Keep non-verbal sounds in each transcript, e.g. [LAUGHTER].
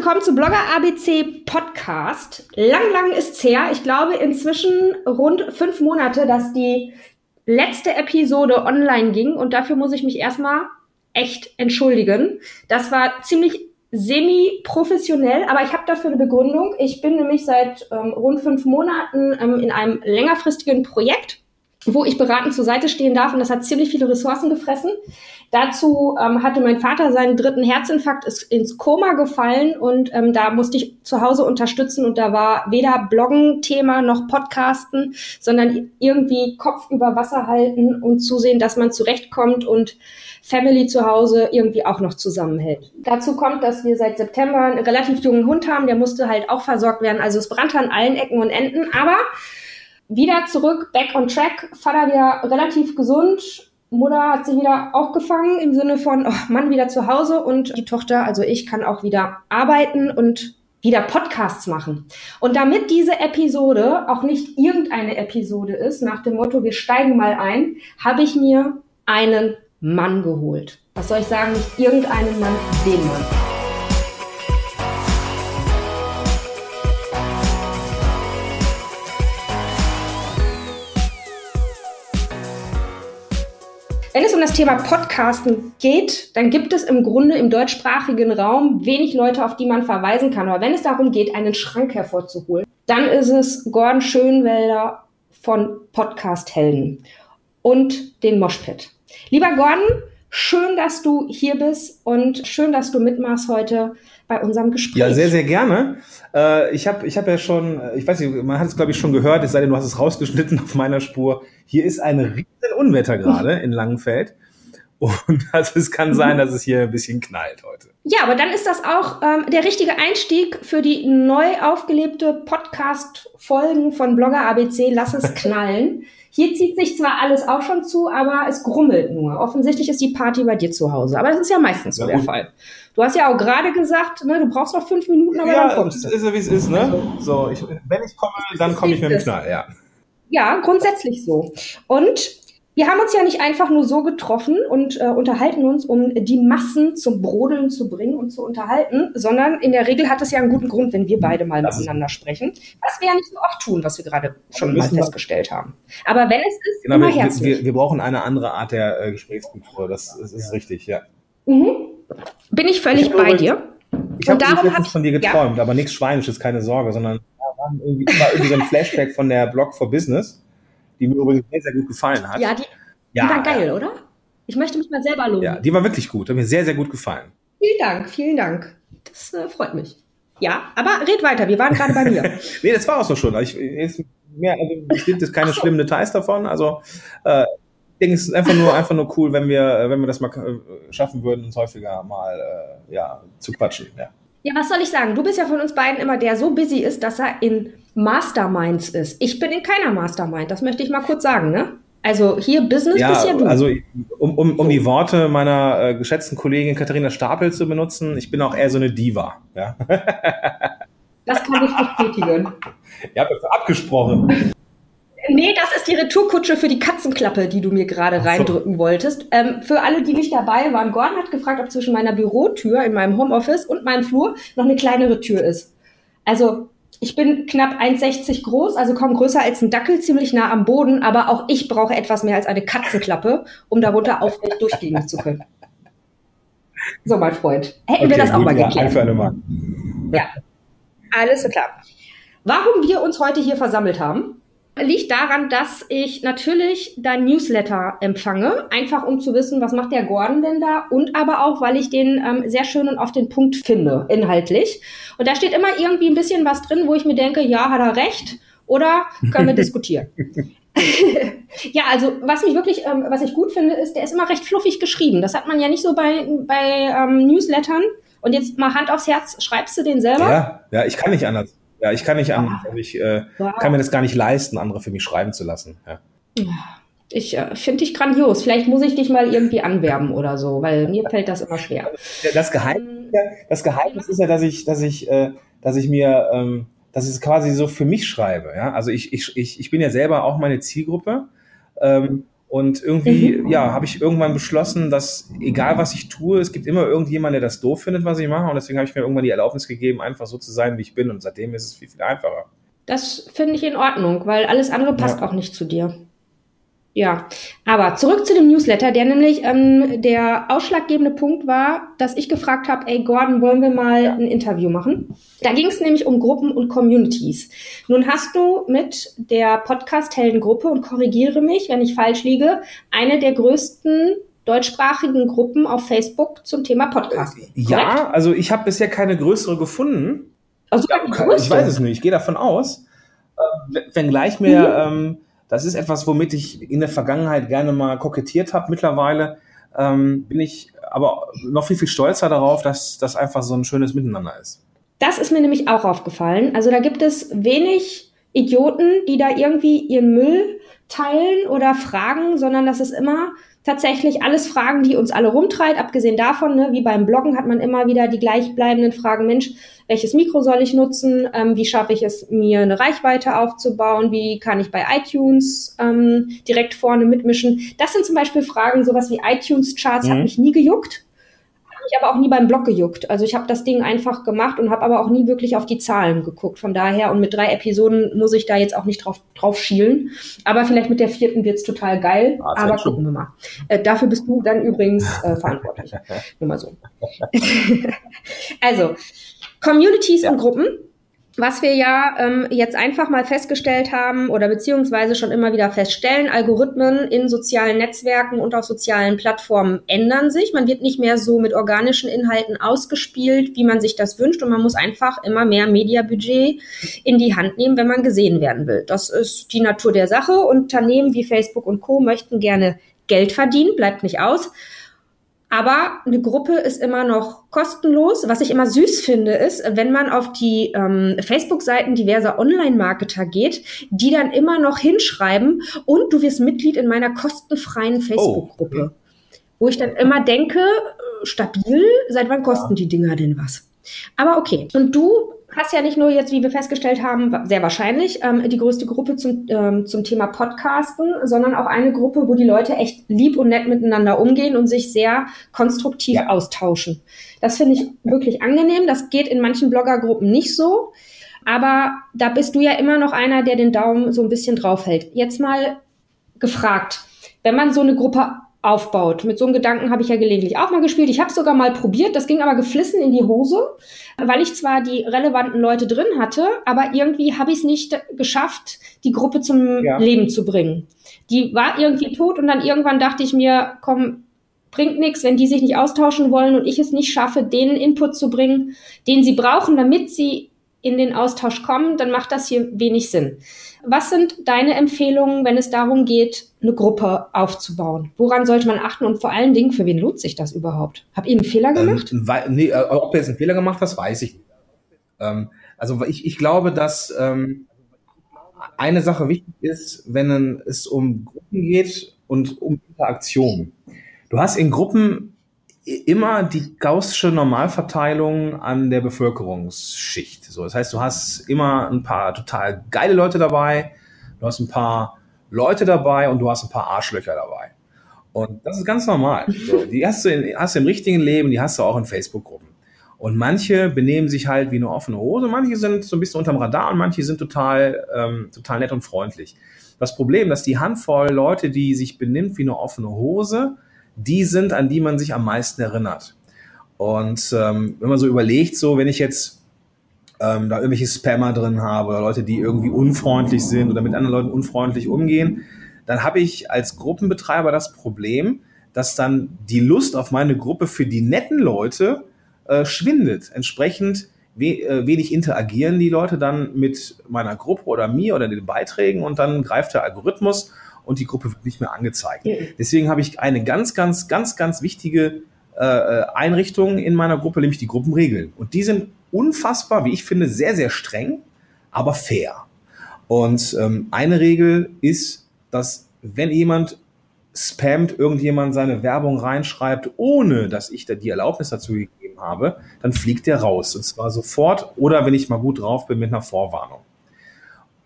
willkommen zu Blogger ABC Podcast. Lang, lang ist's her. Ich glaube inzwischen rund fünf Monate, dass die letzte Episode online ging und dafür muss ich mich erstmal echt entschuldigen. Das war ziemlich semi-professionell, aber ich habe dafür eine Begründung. Ich bin nämlich seit ähm, rund fünf Monaten ähm, in einem längerfristigen Projekt wo ich beratend zur Seite stehen darf. Und das hat ziemlich viele Ressourcen gefressen. Dazu ähm, hatte mein Vater seinen dritten Herzinfarkt, ist ins Koma gefallen und ähm, da musste ich zu Hause unterstützen und da war weder Bloggen-Thema noch Podcasten, sondern irgendwie Kopf über Wasser halten und zusehen, dass man zurechtkommt und Family zu Hause irgendwie auch noch zusammenhält. Dazu kommt, dass wir seit September einen relativ jungen Hund haben, der musste halt auch versorgt werden. Also es brannte an allen Ecken und Enden, aber wieder zurück, back on track, Vater wieder relativ gesund, Mutter hat sich wieder aufgefangen im Sinne von, oh Mann, wieder zu Hause und die Tochter, also ich, kann auch wieder arbeiten und wieder Podcasts machen. Und damit diese Episode auch nicht irgendeine Episode ist, nach dem Motto, wir steigen mal ein, habe ich mir einen Mann geholt. Was soll ich sagen? Nicht irgendeinen Mann, den Mann. Um das Thema Podcasten geht, dann gibt es im Grunde im deutschsprachigen Raum wenig Leute, auf die man verweisen kann. Aber wenn es darum geht, einen Schrank hervorzuholen, dann ist es Gordon Schönwelder von Podcast Helden und den Moshpit. Lieber Gordon, schön, dass du hier bist und schön, dass du mitmachst heute bei unserem Gespräch. Ja, sehr, sehr gerne. Äh, ich habe ich hab ja schon, ich weiß nicht, man hat es, glaube ich, schon gehört, es sei denn, du hast es rausgeschnitten auf meiner Spur. Hier ist ein riesen Unwetter gerade in Langenfeld. Und [LAUGHS] also es kann sein, dass es hier ein bisschen knallt heute. Ja, aber dann ist das auch ähm, der richtige Einstieg für die neu aufgelebte Podcast-Folgen von Blogger ABC Lass es knallen. Hier zieht sich zwar alles auch schon zu, aber es grummelt nur. Offensichtlich ist die Party bei dir zu Hause. Aber das ist ja meistens so ja, der Fall. Du hast ja auch gerade gesagt, ne, du brauchst noch fünf Minuten, aber ja, dann kommst du. ist ja, wie es ist, ne? Also, so, ich, wenn ich komme, dann komme ich mit dem Knall, ja. Ja, grundsätzlich so. Und wir haben uns ja nicht einfach nur so getroffen und äh, unterhalten uns, um die Massen zum Brodeln zu bringen und zu unterhalten, sondern in der Regel hat es ja einen guten Grund, wenn wir beide mal das miteinander sprechen. Was wir ja nicht so oft tun, was wir gerade schon mal festgestellt haben. Aber wenn es ist, genau, immer wir, herzlich. Wir, wir, brauchen eine andere Art der äh, Gesprächskultur. Das, das, ist richtig, ja. Mhm. Bin ich völlig ich bei dir. Ich habe letztens von dir geträumt, ja. aber nichts Schweinisches, keine Sorge, sondern war irgendwie, war irgendwie so ein Flashback von der Blog for Business die mir übrigens sehr, sehr gut gefallen hat. Ja, die, ja, die war geil, oder? Ich möchte mich mal selber loben. Ja, die war wirklich gut, hat mir sehr, sehr gut gefallen. Vielen Dank, vielen Dank. Das äh, freut mich. Ja, aber red weiter, wir waren gerade bei mir. [LAUGHS] nee, das war auch so schon. Ich, ist mehr, also, es gibt jetzt keine so. schlimmen Details davon. Also äh, ich denke, es ist einfach nur, einfach nur cool, wenn wir, wenn wir das mal äh, schaffen würden, uns häufiger mal äh, ja, zu quatschen. Ja. Ja, was soll ich sagen? Du bist ja von uns beiden immer der so busy ist, dass er in Masterminds ist. Ich bin in keiner Mastermind, das möchte ich mal kurz sagen, ne? Also hier Business ja, bist ja du. Also um, um, um die Worte meiner äh, geschätzten Kollegin Katharina Stapel zu benutzen, ich bin auch eher so eine Diva. Ja? [LAUGHS] Das kann ich bestätigen. Ihr habt das abgesprochen. Nee, das ist die Retourkutsche für die Katzenklappe, die du mir gerade reindrücken wolltest. Ähm, für alle, die nicht dabei waren, Gordon hat gefragt, ob zwischen meiner Bürotür in meinem Homeoffice und meinem Flur noch eine kleinere Tür ist. Also, ich bin knapp 1,60 groß, also kaum größer als ein Dackel, ziemlich nah am Boden, aber auch ich brauche etwas mehr als eine Katzenklappe, um darunter aufrecht durchgehen zu können. So, mein Freund. Hätten okay, wir das auch mal geklärt. Ein für eine Mal. Ja, alles klar. Warum wir uns heute hier versammelt haben, liegt daran, dass ich natürlich dein Newsletter empfange, einfach um zu wissen, was macht der Gordon denn da und aber auch, weil ich den ähm, sehr schön und auf den Punkt finde, inhaltlich. Und da steht immer irgendwie ein bisschen was drin, wo ich mir denke, ja, hat er recht oder können wir [LAUGHS] diskutieren. [LAUGHS] ja, also was mich wirklich, ähm, was ich gut finde, ist, der ist immer recht fluffig geschrieben. Das hat man ja nicht so bei, bei ähm, Newslettern. Und jetzt mal Hand aufs Herz, schreibst du den selber? Ja, ja, ich kann nicht anders. Ja, ich kann nicht an, also ich äh, wow. kann mir das gar nicht leisten, andere für mich schreiben zu lassen. Ja. Ich äh, finde dich grandios. Vielleicht muss ich dich mal irgendwie anwerben oder so, weil mir fällt das immer schwer. Das Geheimnis, das Geheimnis ist ja, dass ich, dass ich, äh, dass ich mir, ähm, dass ich es quasi so für mich schreibe. Ja, also ich, ich, ich, ich bin ja selber auch meine Zielgruppe. Ähm, Und irgendwie, mhm. ja, habe ich irgendwann beschlossen, dass egal was ich tue, es gibt immer irgendjemand, der das doof findet, was ich mache. Und deswegen habe ich mir irgendwann die Erlaubnis gegeben, einfach so zu sein, wie ich bin. Und seitdem ist es viel, viel einfacher. Das finde ich in Ordnung, weil alles andere passt ja. auch nicht zu dir. Ja, aber zurück zu dem Newsletter, der nämlich ähm, der ausschlaggebende Punkt war, dass ich gefragt habe, ey Gordon, wollen wir mal ein Interview machen? Da ging es nämlich um Gruppen und Communities. Nun hast du mit der Podcast-Helden-Gruppe, und korrigiere mich, wenn ich falsch liege, eine der größten deutschsprachigen Gruppen auf Facebook zum Thema Podcast. Ja, also ich habe bisher keine größere gefunden. Also ja, ich weiß es nicht, ich gehe davon aus. Äh, wenngleich mir... Mhm. Ähm, das ist etwas, womit ich in der Vergangenheit gerne mal kokettiert habe. Mittlerweile ähm, bin ich aber noch viel, viel stolzer darauf, dass das einfach so ein schönes Miteinander ist. Das ist mir nämlich auch aufgefallen. Also da gibt es wenig Idioten, die da irgendwie ihren Müll teilen oder fragen, sondern das ist immer tatsächlich alles Fragen, die uns alle rumtreibt. Abgesehen davon, ne, wie beim Bloggen hat man immer wieder die gleichbleibenden Fragen, Mensch, welches Mikro soll ich nutzen? Ähm, wie schaffe ich es, mir eine Reichweite aufzubauen? Wie kann ich bei iTunes ähm, direkt vorne mitmischen? Das sind zum Beispiel Fragen, sowas wie iTunes-Charts mhm. hat mich nie gejuckt mich aber auch nie beim Blog gejuckt. Also ich habe das Ding einfach gemacht und habe aber auch nie wirklich auf die Zahlen geguckt. Von daher, und mit drei Episoden muss ich da jetzt auch nicht drauf, drauf schielen. Aber vielleicht mit der vierten wird's total geil. Ah, aber gucken wir mal. Äh, dafür bist du dann übrigens äh, verantwortlich. [LAUGHS] Nur mal so. [LAUGHS] also, Communities ja. und Gruppen was wir ja ähm, jetzt einfach mal festgestellt haben oder beziehungsweise schon immer wieder feststellen, Algorithmen in sozialen Netzwerken und auf sozialen Plattformen ändern sich. Man wird nicht mehr so mit organischen Inhalten ausgespielt, wie man sich das wünscht. Und man muss einfach immer mehr Mediabudget in die Hand nehmen, wenn man gesehen werden will. Das ist die Natur der Sache. Unternehmen wie Facebook und Co. möchten gerne Geld verdienen, bleibt nicht aus. Aber eine Gruppe ist immer noch kostenlos. Was ich immer süß finde, ist, wenn man auf die ähm, Facebook-Seiten diverser Online-Marketer geht, die dann immer noch hinschreiben und du wirst Mitglied in meiner kostenfreien oh, Facebook-Gruppe. Oh. Wo ich dann immer denke, äh, stabil, seit wann kosten ja. die Dinger denn was? Aber okay. Und du hast ja nicht nur jetzt, wie wir festgestellt haben, sehr wahrscheinlich ähm, die größte Gruppe zum, ähm, zum Thema Podcasten, sondern auch eine Gruppe, wo die Leute echt lieb und nett miteinander umgehen und sich sehr konstruktiv ja. austauschen. Das finde ich wirklich angenehm. Das geht in manchen Bloggergruppen nicht so. Aber da bist du ja immer noch einer, der den Daumen so ein bisschen draufhält. Jetzt mal gefragt, wenn man so eine Gruppe aufbaut. Mit so einem Gedanken habe ich ja gelegentlich auch mal gespielt. Ich habe sogar mal probiert, das ging aber geflissen in die Hose, weil ich zwar die relevanten Leute drin hatte, aber irgendwie habe ich es nicht geschafft, die Gruppe zum ja. Leben zu bringen. Die war irgendwie tot und dann irgendwann dachte ich mir, komm, bringt nichts, wenn die sich nicht austauschen wollen und ich es nicht schaffe, denen Input zu bringen, den sie brauchen, damit sie in den Austausch kommen, dann macht das hier wenig Sinn. Was sind deine Empfehlungen, wenn es darum geht, eine Gruppe aufzubauen? Woran sollte man achten und vor allen Dingen, für wen lohnt sich das überhaupt? Habt ihr einen Fehler ähm, gemacht? Ähm, nee, äh, ob ihr jetzt einen Fehler gemacht hast, weiß ich nicht. Ähm, also ich, ich glaube, dass ähm, eine Sache wichtig ist, wenn es um Gruppen geht und um Interaktion. Du hast in Gruppen immer die gaußsche Normalverteilung an der Bevölkerungsschicht. So, das heißt, du hast immer ein paar total geile Leute dabei, du hast ein paar Leute dabei und du hast ein paar Arschlöcher dabei. Und das ist ganz normal. So, die hast du, in, hast du im richtigen Leben, die hast du auch in Facebook-Gruppen. Und manche benehmen sich halt wie eine offene Hose, manche sind so ein bisschen unterm Radar und manche sind total, ähm, total nett und freundlich. Das Problem, dass die Handvoll Leute, die sich benimmt wie eine offene Hose, die sind, an die man sich am meisten erinnert. Und ähm, wenn man so überlegt, so wenn ich jetzt ähm, da irgendwelche Spammer drin habe oder Leute, die irgendwie unfreundlich sind oder mit anderen Leuten unfreundlich umgehen, dann habe ich als Gruppenbetreiber das Problem, dass dann die Lust auf meine Gruppe für die netten Leute äh, schwindet. Entsprechend we äh, wenig interagieren die Leute dann mit meiner Gruppe oder mir oder den Beiträgen und dann greift der Algorithmus und die Gruppe wird nicht mehr angezeigt. Deswegen habe ich eine ganz, ganz, ganz, ganz wichtige äh, äh, Einrichtung in meiner Gruppe, nämlich die Gruppenregeln. Und die sind unfassbar, wie ich finde, sehr, sehr streng, aber fair. Und ähm, eine Regel ist, dass wenn jemand spammt, irgendjemand seine Werbung reinschreibt, ohne dass ich da die Erlaubnis dazu gegeben habe, dann fliegt der raus. Und zwar sofort oder wenn ich mal gut drauf bin mit einer Vorwarnung.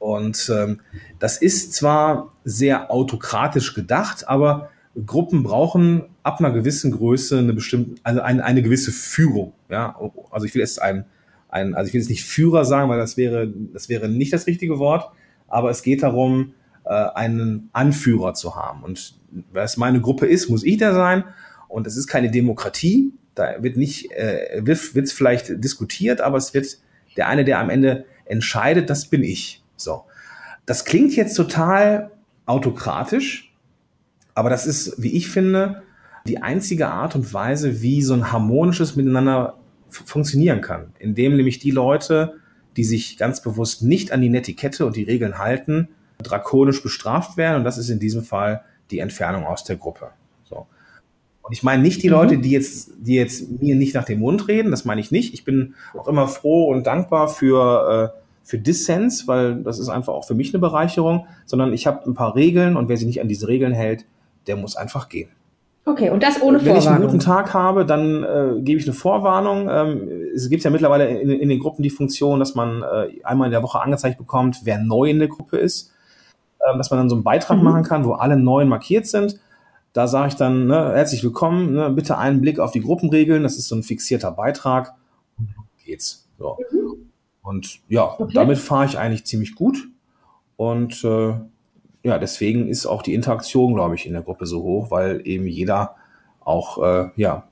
Und ähm, das ist zwar sehr autokratisch gedacht, aber Gruppen brauchen ab einer gewissen Größe eine bestimmte, also eine, eine gewisse Führung. Ja, also ich will jetzt ein, ein, also ich will jetzt nicht Führer sagen, weil das wäre, das wäre nicht das richtige Wort, aber es geht darum, äh, einen Anführer zu haben. Und was meine Gruppe ist, muss ich da sein. Und es ist keine Demokratie. Da wird nicht, äh, wird es vielleicht diskutiert, aber es wird der eine, der am Ende entscheidet, das bin ich. So. Das klingt jetzt total autokratisch, aber das ist, wie ich finde, die einzige Art und Weise, wie so ein harmonisches Miteinander funktionieren kann. Indem nämlich die Leute, die sich ganz bewusst nicht an die Netiquette und die Regeln halten, drakonisch bestraft werden. Und das ist in diesem Fall die Entfernung aus der Gruppe. So. Und ich meine nicht die mhm. Leute, die jetzt, die jetzt mir nicht nach dem Mund reden, das meine ich nicht. Ich bin auch immer froh und dankbar für, äh, für Dissens, weil das ist einfach auch für mich eine Bereicherung, sondern ich habe ein paar Regeln und wer sich nicht an diese Regeln hält, der muss einfach gehen. Okay, und das ohne Vorwarnung. Wenn ich einen guten Tag habe, dann äh, gebe ich eine Vorwarnung. Ähm, es gibt ja mittlerweile in, in, den Gruppen die Funktion, dass man äh, einmal in der Woche angezeigt bekommt, wer neu in der Gruppe ist. Ähm, dass man dann so einen Beitrag mhm. machen kann, wo alle neuen markiert sind. Da sage ich dann, ne, herzlich willkommen, ne, bitte einen Blick auf die Gruppenregeln. Das ist so ein fixierter Beitrag. Und geht's. So. Mhm. Und ja, okay. damit fahre ich eigentlich ziemlich gut. Und äh, ja, deswegen ist auch die Interaktion, glaube ich, in der Gruppe so hoch, weil eben jeder auch, äh, ja,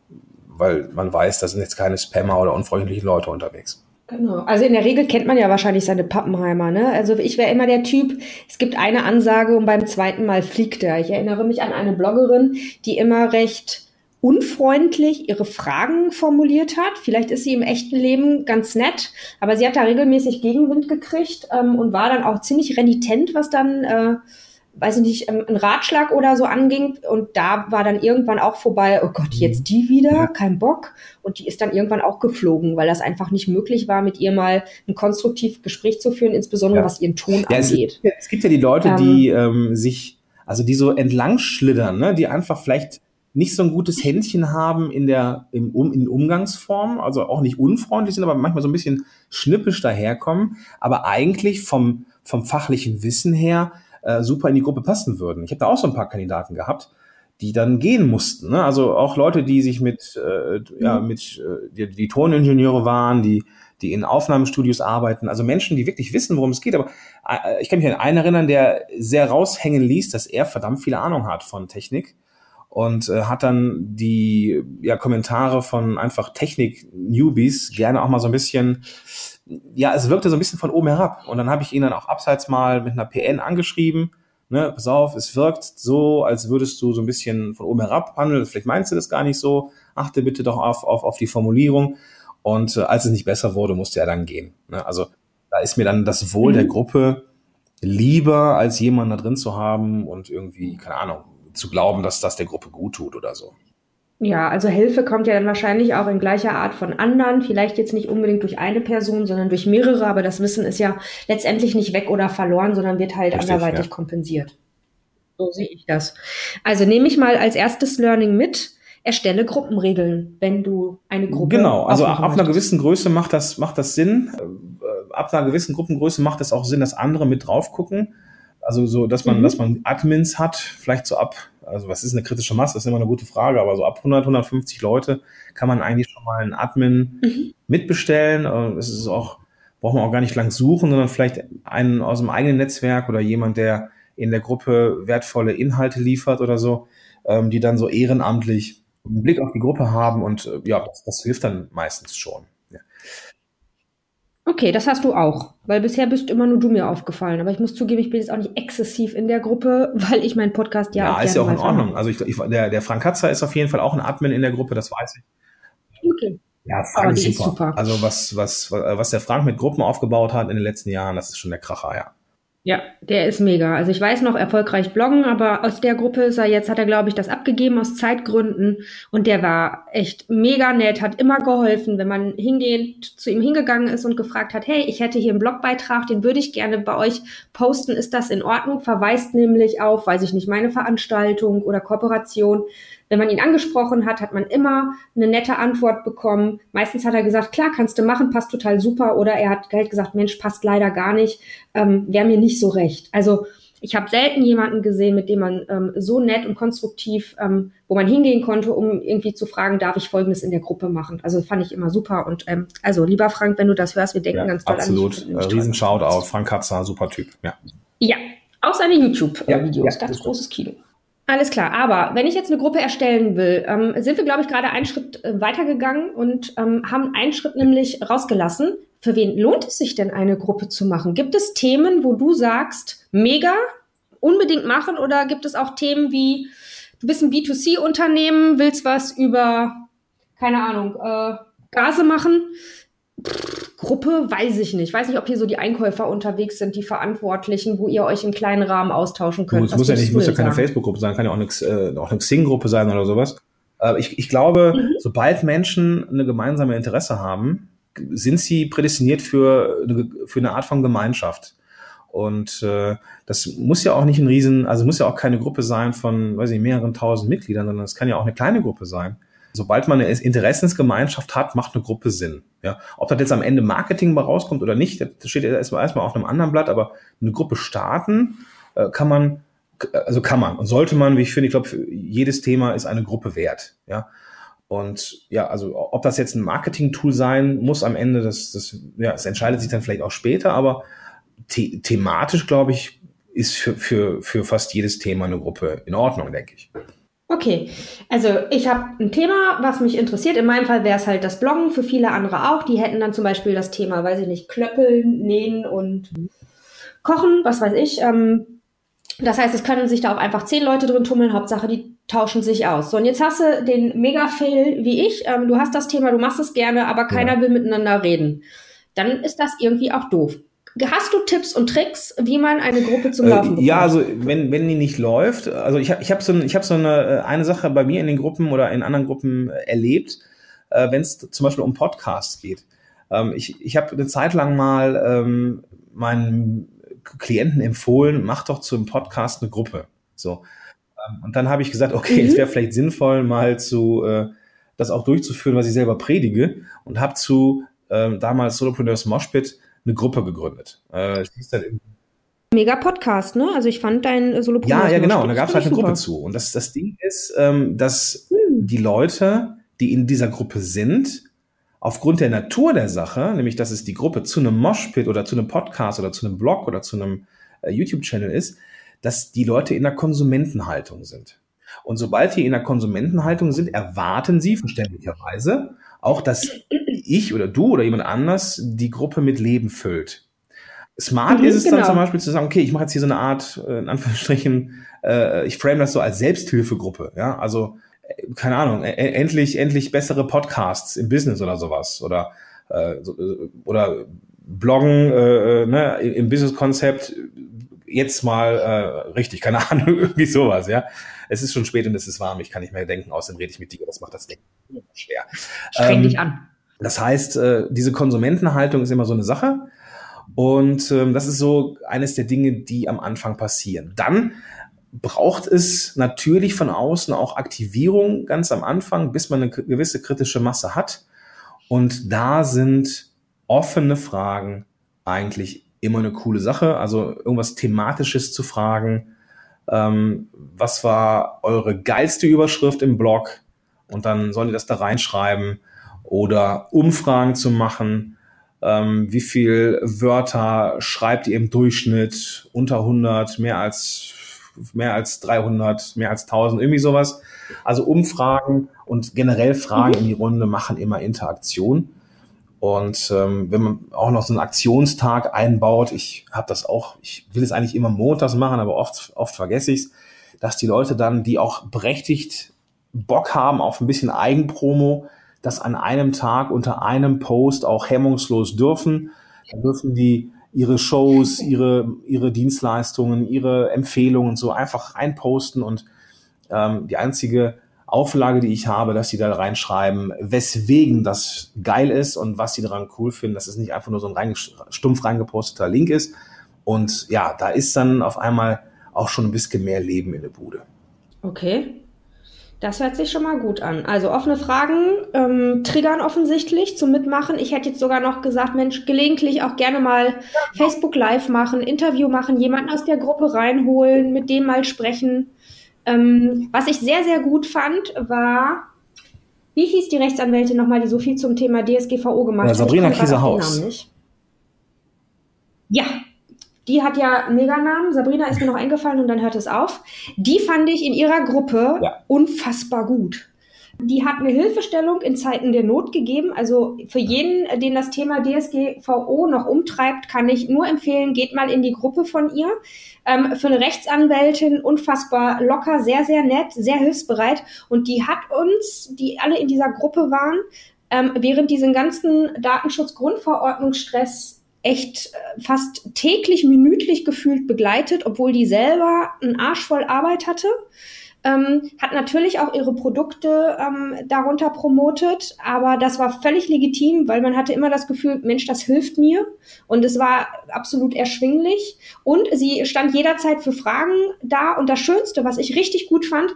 weil man weiß, da sind jetzt keine Spammer oder unfreundliche Leute unterwegs. Genau. Also in der Regel kennt man ja wahrscheinlich seine Pappenheimer. Ne? Also ich wäre immer der Typ, es gibt eine Ansage und beim zweiten Mal fliegt er. Ich erinnere mich an eine Bloggerin, die immer recht unfreundlich ihre Fragen formuliert hat. Vielleicht ist sie im echten Leben ganz nett, aber sie hat da regelmäßig Gegenwind gekriegt ähm, und war dann auch ziemlich renitent, was dann äh, weiß ich nicht, ähm, ein Ratschlag oder so anging. Und da war dann irgendwann auch vorbei, oh Gott, jetzt mhm. die wieder, kein Bock. Und die ist dann irgendwann auch geflogen, weil das einfach nicht möglich war, mit ihr mal ein konstruktives Gespräch zu führen, insbesondere ja. was ihren Ton ja, angeht. Es, es, gibt ja die Leute, ähm, die ähm, sich, also die so entlang schlittern, ne? die einfach vielleicht nicht so ein gutes Händchen haben in der im, um, in Umgangsform, also auch nicht unfreundlich sind, aber manchmal so ein bisschen schnippisch daherkommen, aber eigentlich vom vom fachlichen Wissen her äh, super in die Gruppe passen würden. Ich habe da auch so ein paar Kandidaten gehabt, die dann gehen mussten. Ne? Also auch Leute, die sich mit, äh, ja, mhm. mit äh, die, die Toningenieure waren, die die in Aufnahmestudios arbeiten, also Menschen, die wirklich wissen, worum es geht. Aber äh, ich kann mich an einen erinnern, der sehr raushängen ließ, dass er verdammt viel Ahnung hat von Technik und äh, hat dann die ja, Kommentare von einfach Technik-Newbies gerne auch mal so ein bisschen ja, es wirkte so ein bisschen von oben herab. Und dann habe ich ihn dann auch abseits mal mit einer PN angeschrieben. Ne, pass auf, es wirkt so, als würdest du so ein bisschen von oben herab handeln. Vielleicht meinst du das gar nicht so. Achte bitte doch auf, auf, auf die Formulierung. Und äh, als es nicht besser wurde, musste er dann gehen. Ne? Also da ist mir dann das Wohl mhm. der Gruppe lieber, als jemanden da drin zu haben und irgendwie, keine Ahnung, zu glauben, dass das der Gruppe gut tut oder so. Ja, also Hilfe kommt ja dann wahrscheinlich auch in gleicher Art von anderen, vielleicht jetzt nicht unbedingt durch eine Person, sondern durch mehrere, aber das Wissen ist ja letztendlich nicht weg oder verloren, sondern wird halt Richtig, anderweitig ja. kompensiert. So sehe ich das. Also nehme ich mal als erstes Learning mit, erstelle Gruppenregeln, wenn du eine Gruppe Genau, also ab einer gewissen Größe macht das, macht das Sinn. Äh, ab einer gewissen Gruppengröße macht es auch Sinn, dass andere mit drauf gucken. Also so, dass man, mhm. dass man Admins hat, vielleicht so ab also was ist eine kritische Masse? Das ist immer eine gute Frage, aber so ab 100, 150 Leute kann man eigentlich schon mal einen Admin mhm. mitbestellen. Es ist auch, braucht man auch gar nicht lang suchen, sondern vielleicht einen aus dem eigenen Netzwerk oder jemand, der in der Gruppe wertvolle Inhalte liefert oder so, ähm, die dann so ehrenamtlich einen Blick auf die Gruppe haben und äh, ja, das, das hilft dann meistens schon. Ja. Okay, das hast du auch, weil bisher bist immer nur du mir aufgefallen. Aber ich muss zugeben, ich bin jetzt auch nicht exzessiv in der Gruppe, [LAUGHS] weil ich meinen Podcast ja, ja auch ist ja auch in Ordnung. Also ich, ich, der, der Frank Katzer ist auf jeden Fall auch ein Admin in der Gruppe, das weiß ich. Okay. Ja, Frank ist super. ist super. Also was, was, was der Frank mit Gruppen aufgebaut hat in den letzten Jahren, das ist schon der Kracher, ja. Ja, der ist mega. Also ich weiß noch, erfolgreich bloggen, aber aus der Gruppe ist er jetzt, hat er, glaube ich, das abgegeben aus Zeitgründen. Und der war echt mega nett, hat immer geholfen, wenn man hingehend zu ihm hingegangen ist und gefragt hat, hey, ich hätte hier einen Blogbeitrag, den würde ich gerne bei euch posten. Ist das in Ordnung? Verweist nämlich auf, weiß ich nicht, meine Veranstaltung oder Kooperation wenn man ihn angesprochen hat, hat man immer eine nette Antwort bekommen. Meistens hat er gesagt, klar, kannst du machen, passt total super. Oder er hat gleich gesagt, Mensch, passt leider gar nicht, ähm, wäre mir nicht so recht. Also ich habe selten jemanden gesehen, mit dem man ähm, so nett und konstruktiv, ähm, wo man hingehen konnte, um irgendwie zu fragen, darf ich Folgendes in der Gruppe machen. Also fand ich immer super. Und ähm, also lieber Frank, wenn du das hörst, wir denken ja, ganz toll absolut. an dich. Absolut. Riesen Shoutout. Frank Katzer, super Typ. Ja. Ja, auch seine YouTube-Videos, ja, ganz großes Kino. Alles klar, aber wenn ich jetzt eine Gruppe erstellen will, ähm, sind wir, glaube ich, gerade einen Schritt äh, weitergegangen und ähm, haben einen Schritt nämlich rausgelassen. Für wen lohnt es sich denn, eine Gruppe zu machen? Gibt es Themen, wo du sagst, mega, unbedingt machen? Oder gibt es auch Themen wie, du bist ein B2C-Unternehmen, willst was über, keine Ahnung, äh, Gase machen? Pff, Gruppe, weiß ich nicht. Weiß nicht, ob hier so die Einkäufer unterwegs sind, die Verantwortlichen, wo ihr euch im kleinen Rahmen austauschen könnt. es muss ja nicht, muss ja keine Facebook-Gruppe sein, kann ja auch eine, äh, auch eine Xing-Gruppe sein oder sowas. Äh, ich, ich glaube, mhm. sobald Menschen eine gemeinsame Interesse haben, sind sie prädestiniert für eine, für eine Art von Gemeinschaft. Und äh, das muss ja auch nicht ein Riesen, also muss ja auch keine Gruppe sein von, weiß ich, mehreren tausend Mitgliedern, sondern es kann ja auch eine kleine Gruppe sein. Sobald man eine Interessensgemeinschaft hat, macht eine Gruppe Sinn. Ja, ob das jetzt am Ende Marketing mal rauskommt oder nicht, das steht erstmal erstmal auf einem anderen Blatt, aber eine Gruppe starten äh, kann man, also kann man und sollte man, wie ich finde, ich glaube, jedes Thema ist eine Gruppe wert. Ja. Und ja, also ob das jetzt ein Marketing-Tool sein muss am Ende, das, das, ja, es entscheidet sich dann vielleicht auch später, aber the thematisch, glaube ich, ist für, für, für fast jedes Thema eine Gruppe in Ordnung, denke ich. Okay, also ich habe ein Thema, was mich interessiert. In meinem Fall wäre es halt das Bloggen, für viele andere auch. Die hätten dann zum Beispiel das Thema, weiß ich nicht, Klöppeln, Nähen und Kochen, was weiß ich. Ähm, das heißt, es können sich da auch einfach zehn Leute drin tummeln. Hauptsache, die tauschen sich aus. So, und jetzt hast du den Mega-Fail wie ich. Ähm, du hast das Thema, du machst es gerne, aber keiner ja. will miteinander reden. Dann ist das irgendwie auch doof. Hast du Tipps und Tricks, wie man eine Gruppe zum Laufen bekommt? Ja, also wenn, wenn die nicht läuft, also ich habe ich hab so, ich hab so eine, äh, eine Sache bei mir in den Gruppen oder in anderen Gruppen erlebt, äh, wenn es zum Beispiel um Podcasts geht. Ähm, ich ich habe eine Zeit lang mal ähm, meinen Klienten empfohlen, mach doch zum Podcast eine Gruppe. So. Ähm, und dann habe ich gesagt, okay, mhm. es wäre vielleicht sinnvoll, mal zu äh, das auch durchzuführen, was ich selber predige und habe zu äh, damals Solopreneurs Moshpit eine Gruppe gegründet. Äh, Mega Podcast, ne? Also ich fand dein solo Ja, ja, genau. Und da gab es halt eine super. Gruppe zu. Und das, das Ding ist, ähm, dass hm. die Leute, die in dieser Gruppe sind, aufgrund der Natur der Sache, nämlich dass es die Gruppe zu einem Moshpit oder zu einem Podcast oder zu einem Blog oder zu einem äh, YouTube-Channel ist, dass die Leute in der Konsumentenhaltung sind. Und sobald die in der Konsumentenhaltung sind, erwarten sie verständlicherweise auch, dass ich oder du oder jemand anders die Gruppe mit Leben füllt. Smart mhm, ist es genau. dann zum Beispiel zu sagen, okay, ich mache jetzt hier so eine Art, äh, in Anführungsstrichen, äh, ich frame das so als Selbsthilfegruppe, ja, also äh, keine Ahnung, e endlich, endlich bessere Podcasts im Business oder sowas oder äh, äh, oder Bloggen äh, ne, im Business-Konzept jetzt mal äh, richtig, keine [LAUGHS] Ahnung, irgendwie sowas, ja. Es ist schon spät und es ist warm, ich kann nicht mehr denken, außerdem rede ich mit dir, das macht das Denken schwer. Streng ähm, dich an. Das heißt, äh, diese Konsumentenhaltung ist immer so eine Sache. Und ähm, das ist so eines der Dinge, die am Anfang passieren. Dann braucht es natürlich von außen auch Aktivierung ganz am Anfang, bis man eine gewisse kritische Masse hat. Und da sind offene Fragen eigentlich immer eine coole Sache. Also irgendwas Thematisches zu fragen. Ähm, was war eure geilste Überschrift im Blog? Und dann sollen die das da reinschreiben oder Umfragen zu machen. Ähm, wie viel Wörter schreibt ihr im Durchschnitt? Unter 100, mehr als, mehr als 300, mehr als 1000, irgendwie sowas. Also Umfragen und generell Fragen mhm. in die Runde machen immer Interaktion. Und ähm, wenn man auch noch so einen Aktionstag einbaut, ich habe das auch, ich will es eigentlich immer montags machen, aber oft, oft vergesse ich es, dass die Leute dann, die auch berechtigt Bock haben auf ein bisschen Eigenpromo, das an einem Tag unter einem Post auch hemmungslos dürfen. Dann dürfen die ihre Shows, ihre, ihre Dienstleistungen, ihre Empfehlungen so einfach reinposten und ähm, die einzige Auflage, die ich habe, dass sie da reinschreiben, weswegen das geil ist und was sie daran cool finden, dass es nicht einfach nur so ein rein, stumpf reingeposteter Link ist. Und ja, da ist dann auf einmal auch schon ein bisschen mehr Leben in der Bude. Okay. Das hört sich schon mal gut an. Also offene Fragen ähm, triggern offensichtlich zum Mitmachen. Ich hätte jetzt sogar noch gesagt, Mensch, gelegentlich auch gerne mal Facebook Live machen, Interview machen, jemanden aus der Gruppe reinholen, mit dem mal sprechen. Ähm, was ich sehr, sehr gut fand, war, wie hieß die Rechtsanwältin nochmal, die so viel zum Thema DSGVO gemacht hat? Sabrina Kiesehaus. Ja, die hat ja einen Meganamen. Sabrina ist mir noch eingefallen und dann hört es auf. Die fand ich in ihrer Gruppe ja. unfassbar gut. Die hat eine Hilfestellung in Zeiten der Not gegeben. Also für jeden, den das Thema DSGVO noch umtreibt, kann ich nur empfehlen, geht mal in die Gruppe von ihr. Ähm, für eine Rechtsanwältin unfassbar locker, sehr, sehr nett, sehr hilfsbereit. Und die hat uns, die alle in dieser Gruppe waren, ähm, während diesen ganzen Datenschutz-Grundverordnungsstress echt äh, fast täglich, minütlich gefühlt begleitet, obwohl die selber einen Arsch voll Arbeit hatte. Ähm, hat natürlich auch ihre Produkte ähm, darunter promotet, aber das war völlig legitim, weil man hatte immer das Gefühl, Mensch, das hilft mir. Und es war absolut erschwinglich. Und sie stand jederzeit für Fragen da. Und das Schönste, was ich richtig gut fand,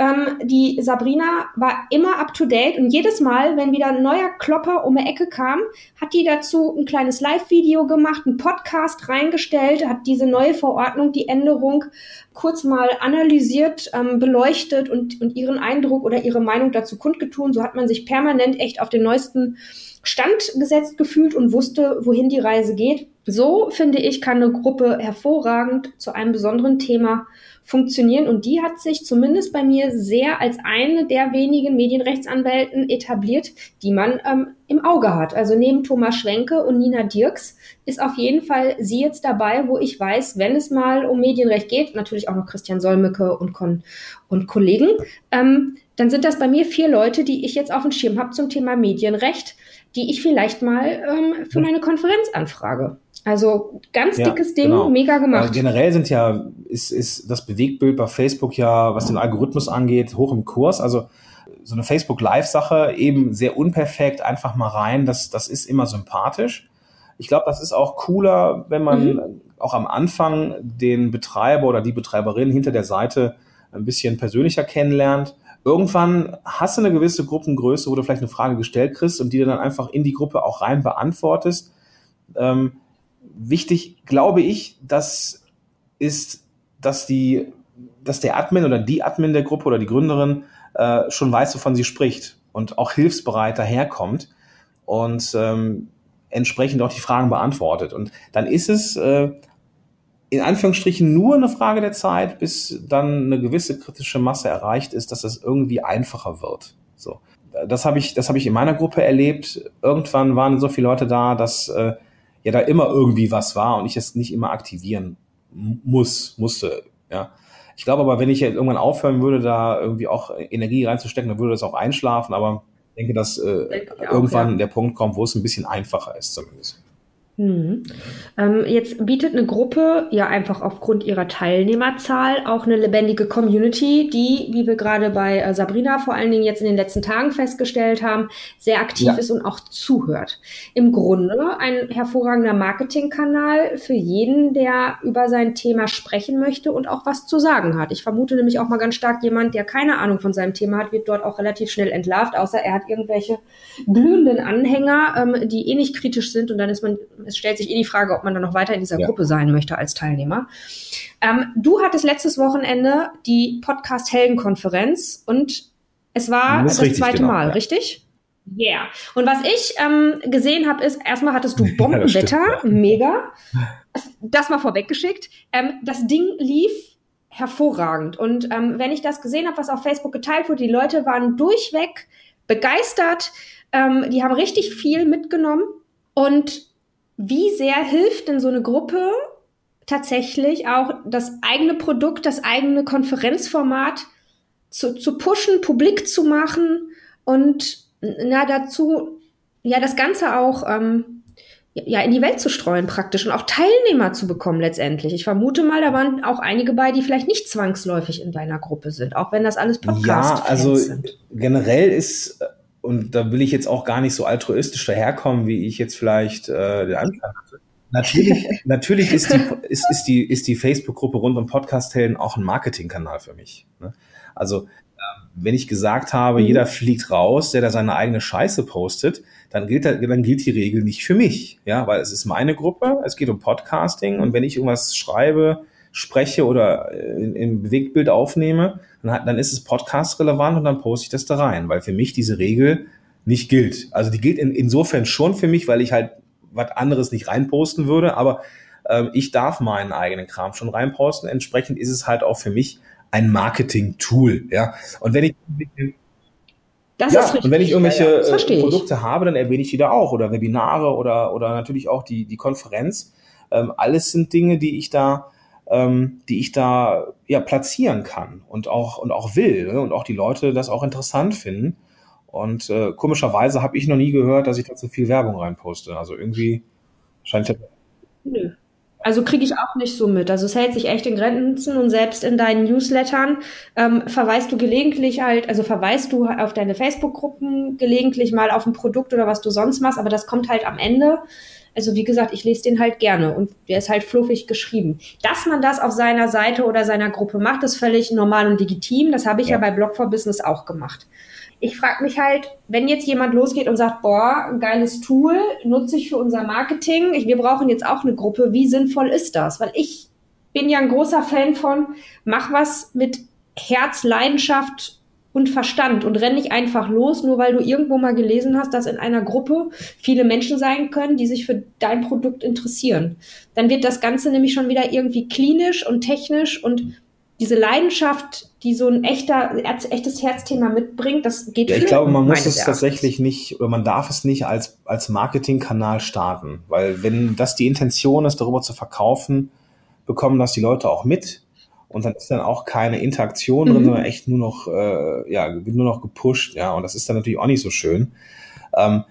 ähm, die Sabrina war immer up to date und jedes Mal, wenn wieder ein neuer Klopper um die Ecke kam, hat die dazu ein kleines Live-Video gemacht, einen Podcast reingestellt, hat diese neue Verordnung, die Änderung kurz mal analysiert, ähm, beleuchtet und, und ihren Eindruck oder ihre Meinung dazu kundgetun. So hat man sich permanent echt auf den neuesten Stand gesetzt gefühlt und wusste, wohin die Reise geht. So, finde ich, kann eine Gruppe hervorragend zu einem besonderen Thema funktionieren. Und die hat sich zumindest bei mir sehr als eine der wenigen Medienrechtsanwälten etabliert, die man ähm, im Auge hat. Also neben Thomas Schwenke und Nina Dirks ist auf jeden Fall sie jetzt dabei, wo ich weiß, wenn es mal um Medienrecht geht, natürlich auch noch Christian Solmecke und, Kon und Kollegen, ähm, dann sind das bei mir vier Leute, die ich jetzt auf dem Schirm habe zum Thema Medienrecht, die ich vielleicht mal ähm, für meine Konferenz anfrage. Also ganz ja, dickes Ding, genau. mega gemacht. Äh, generell sind ja, ist, ist das Bewegtbild bei Facebook ja, was den Algorithmus angeht, hoch im Kurs. Also so eine Facebook-Live-Sache eben sehr unperfekt, einfach mal rein, das, das ist immer sympathisch. Ich glaube, das ist auch cooler, wenn man mhm. auch am Anfang den Betreiber oder die Betreiberin hinter der Seite ein bisschen persönlicher kennenlernt. Irgendwann hast du eine gewisse Gruppengröße, wo du vielleicht eine Frage gestellt kriegst und die du dann einfach in die Gruppe auch rein beantwortest. Ähm, wichtig, glaube ich, das ist, dass die, dass der Admin oder die Admin der Gruppe oder die Gründerin äh, schon weiß, wovon sie spricht und auch hilfsbereit daherkommt und ähm, entsprechend auch die Fragen beantwortet. Und dann ist es äh, in Anführungsstrichen nur eine Frage der Zeit, bis dann eine gewisse kritische Masse erreicht ist, dass es irgendwie einfacher wird. So. Das habe ich, das habe ich in meiner Gruppe erlebt. Irgendwann waren so viele Leute da, dass äh, ja da immer irgendwie was war und ich es nicht immer aktivieren muss, musste, ja. Ich glaube aber, wenn ich jetzt irgendwann aufhören würde, da irgendwie auch Energie reinzustecken, dann würde das auch einschlafen, aber ich denke, dass äh, denke irgendwann auch, ja. der Punkt kommt, wo es ein bisschen einfacher ist zumindest. Mhm. Ähm, jetzt bietet eine Gruppe ja einfach aufgrund ihrer Teilnehmerzahl auch eine lebendige Community, die, wie wir gerade bei äh, Sabrina vor allen Dingen jetzt in den letzten Tagen festgestellt haben, sehr aktiv ja. ist und auch zuhört. Im Grunde ein hervorragender Marketingkanal für jeden, der über sein Thema sprechen möchte und auch was zu sagen hat. Ich vermute nämlich auch mal ganz stark, jemand, der keine Ahnung von seinem Thema hat, wird dort auch relativ schnell entlarvt, außer er hat irgendwelche glühenden Anhänger, ähm, die eh nicht kritisch sind und dann ist man es stellt sich eh die Frage, ob man dann noch weiter in dieser ja. Gruppe sein möchte als Teilnehmer. Ähm, du hattest letztes Wochenende die Podcast-Helden-Konferenz und es war das, das zweite genau, Mal, ja. richtig? Ja. Yeah. Und was ich ähm, gesehen habe, ist, erstmal hattest du [LAUGHS] Bombenwetter, ja, mega. Das mal vorweggeschickt. Ähm, das Ding lief hervorragend. Und ähm, wenn ich das gesehen habe, was auf Facebook geteilt wurde, die Leute waren durchweg begeistert. Ähm, die haben richtig viel mitgenommen. Und wie sehr hilft denn so eine Gruppe tatsächlich auch das eigene Produkt, das eigene Konferenzformat zu, zu pushen, publik zu machen und na dazu ja das Ganze auch ähm, ja in die Welt zu streuen praktisch und auch Teilnehmer zu bekommen letztendlich. Ich vermute mal, da waren auch einige bei, die vielleicht nicht zwangsläufig in deiner Gruppe sind, auch wenn das alles Podcasts ja, also sind. generell ist und da will ich jetzt auch gar nicht so altruistisch daherkommen, wie ich jetzt vielleicht äh, den Anfang hatte. Natürlich, [LAUGHS] natürlich ist die, ist, ist die, ist die Facebook-Gruppe rund um Podcast-Helden auch ein Marketingkanal für mich. Ne? Also wenn ich gesagt habe, mhm. jeder fliegt raus, der da seine eigene Scheiße postet, dann gilt, dann gilt die Regel nicht für mich. Ja, weil es ist meine Gruppe, es geht um Podcasting und wenn ich irgendwas schreibe, spreche oder im Bewegtbild aufnehme, dann, dann ist es podcast-relevant und dann poste ich das da rein, weil für mich diese Regel nicht gilt. Also die gilt in, insofern schon für mich, weil ich halt was anderes nicht reinposten würde, aber ähm, ich darf meinen eigenen Kram schon reinposten. Entsprechend ist es halt auch für mich ein Marketing-Tool. Ja, und wenn ich das ja, und wenn ich irgendwelche ja, ja. Äh, Produkte ich. habe, dann erwähne ich die da auch oder Webinare oder, oder natürlich auch die, die Konferenz. Ähm, alles sind Dinge, die ich da, ähm, die ich da ja platzieren kann und auch, und auch will ne? und auch die Leute das auch interessant finden. Und äh, komischerweise habe ich noch nie gehört, dass ich da zu viel Werbung reinposte. Also irgendwie scheint ja. Nö. Also kriege ich auch nicht so mit. Also es hält sich echt in Grenzen und selbst in deinen Newslettern ähm, verweist du gelegentlich halt, also verweist du auf deine Facebook-Gruppen gelegentlich mal auf ein Produkt oder was du sonst machst, aber das kommt halt am Ende. Also wie gesagt, ich lese den halt gerne und der ist halt fluffig geschrieben. Dass man das auf seiner Seite oder seiner Gruppe macht, ist völlig normal und legitim. Das habe ich ja. ja bei Blog for Business auch gemacht ich frage mich halt, wenn jetzt jemand losgeht und sagt, boah, ein geiles Tool, nutze ich für unser Marketing, wir brauchen jetzt auch eine Gruppe, wie sinnvoll ist das? Weil ich bin ja ein großer Fan von, mach was mit Herz, Leidenschaft und Verstand und renn nicht einfach los, nur weil du irgendwo mal gelesen hast, dass in einer Gruppe viele Menschen sein können, die sich für dein Produkt interessieren. Dann wird das Ganze nämlich schon wieder irgendwie klinisch und technisch und diese Leidenschaft, die so ein echter, echtes Herzthema mitbringt, das geht ja, Ich glaube, man muss es Erachtens. tatsächlich nicht, oder man darf es nicht als, als Marketingkanal starten, weil wenn das die Intention ist, darüber zu verkaufen, bekommen das die Leute auch mit und dann ist dann auch keine Interaktion mhm. drin, sondern echt nur noch, äh, ja, nur noch gepusht, ja, und das ist dann natürlich auch nicht so schön. Ähm,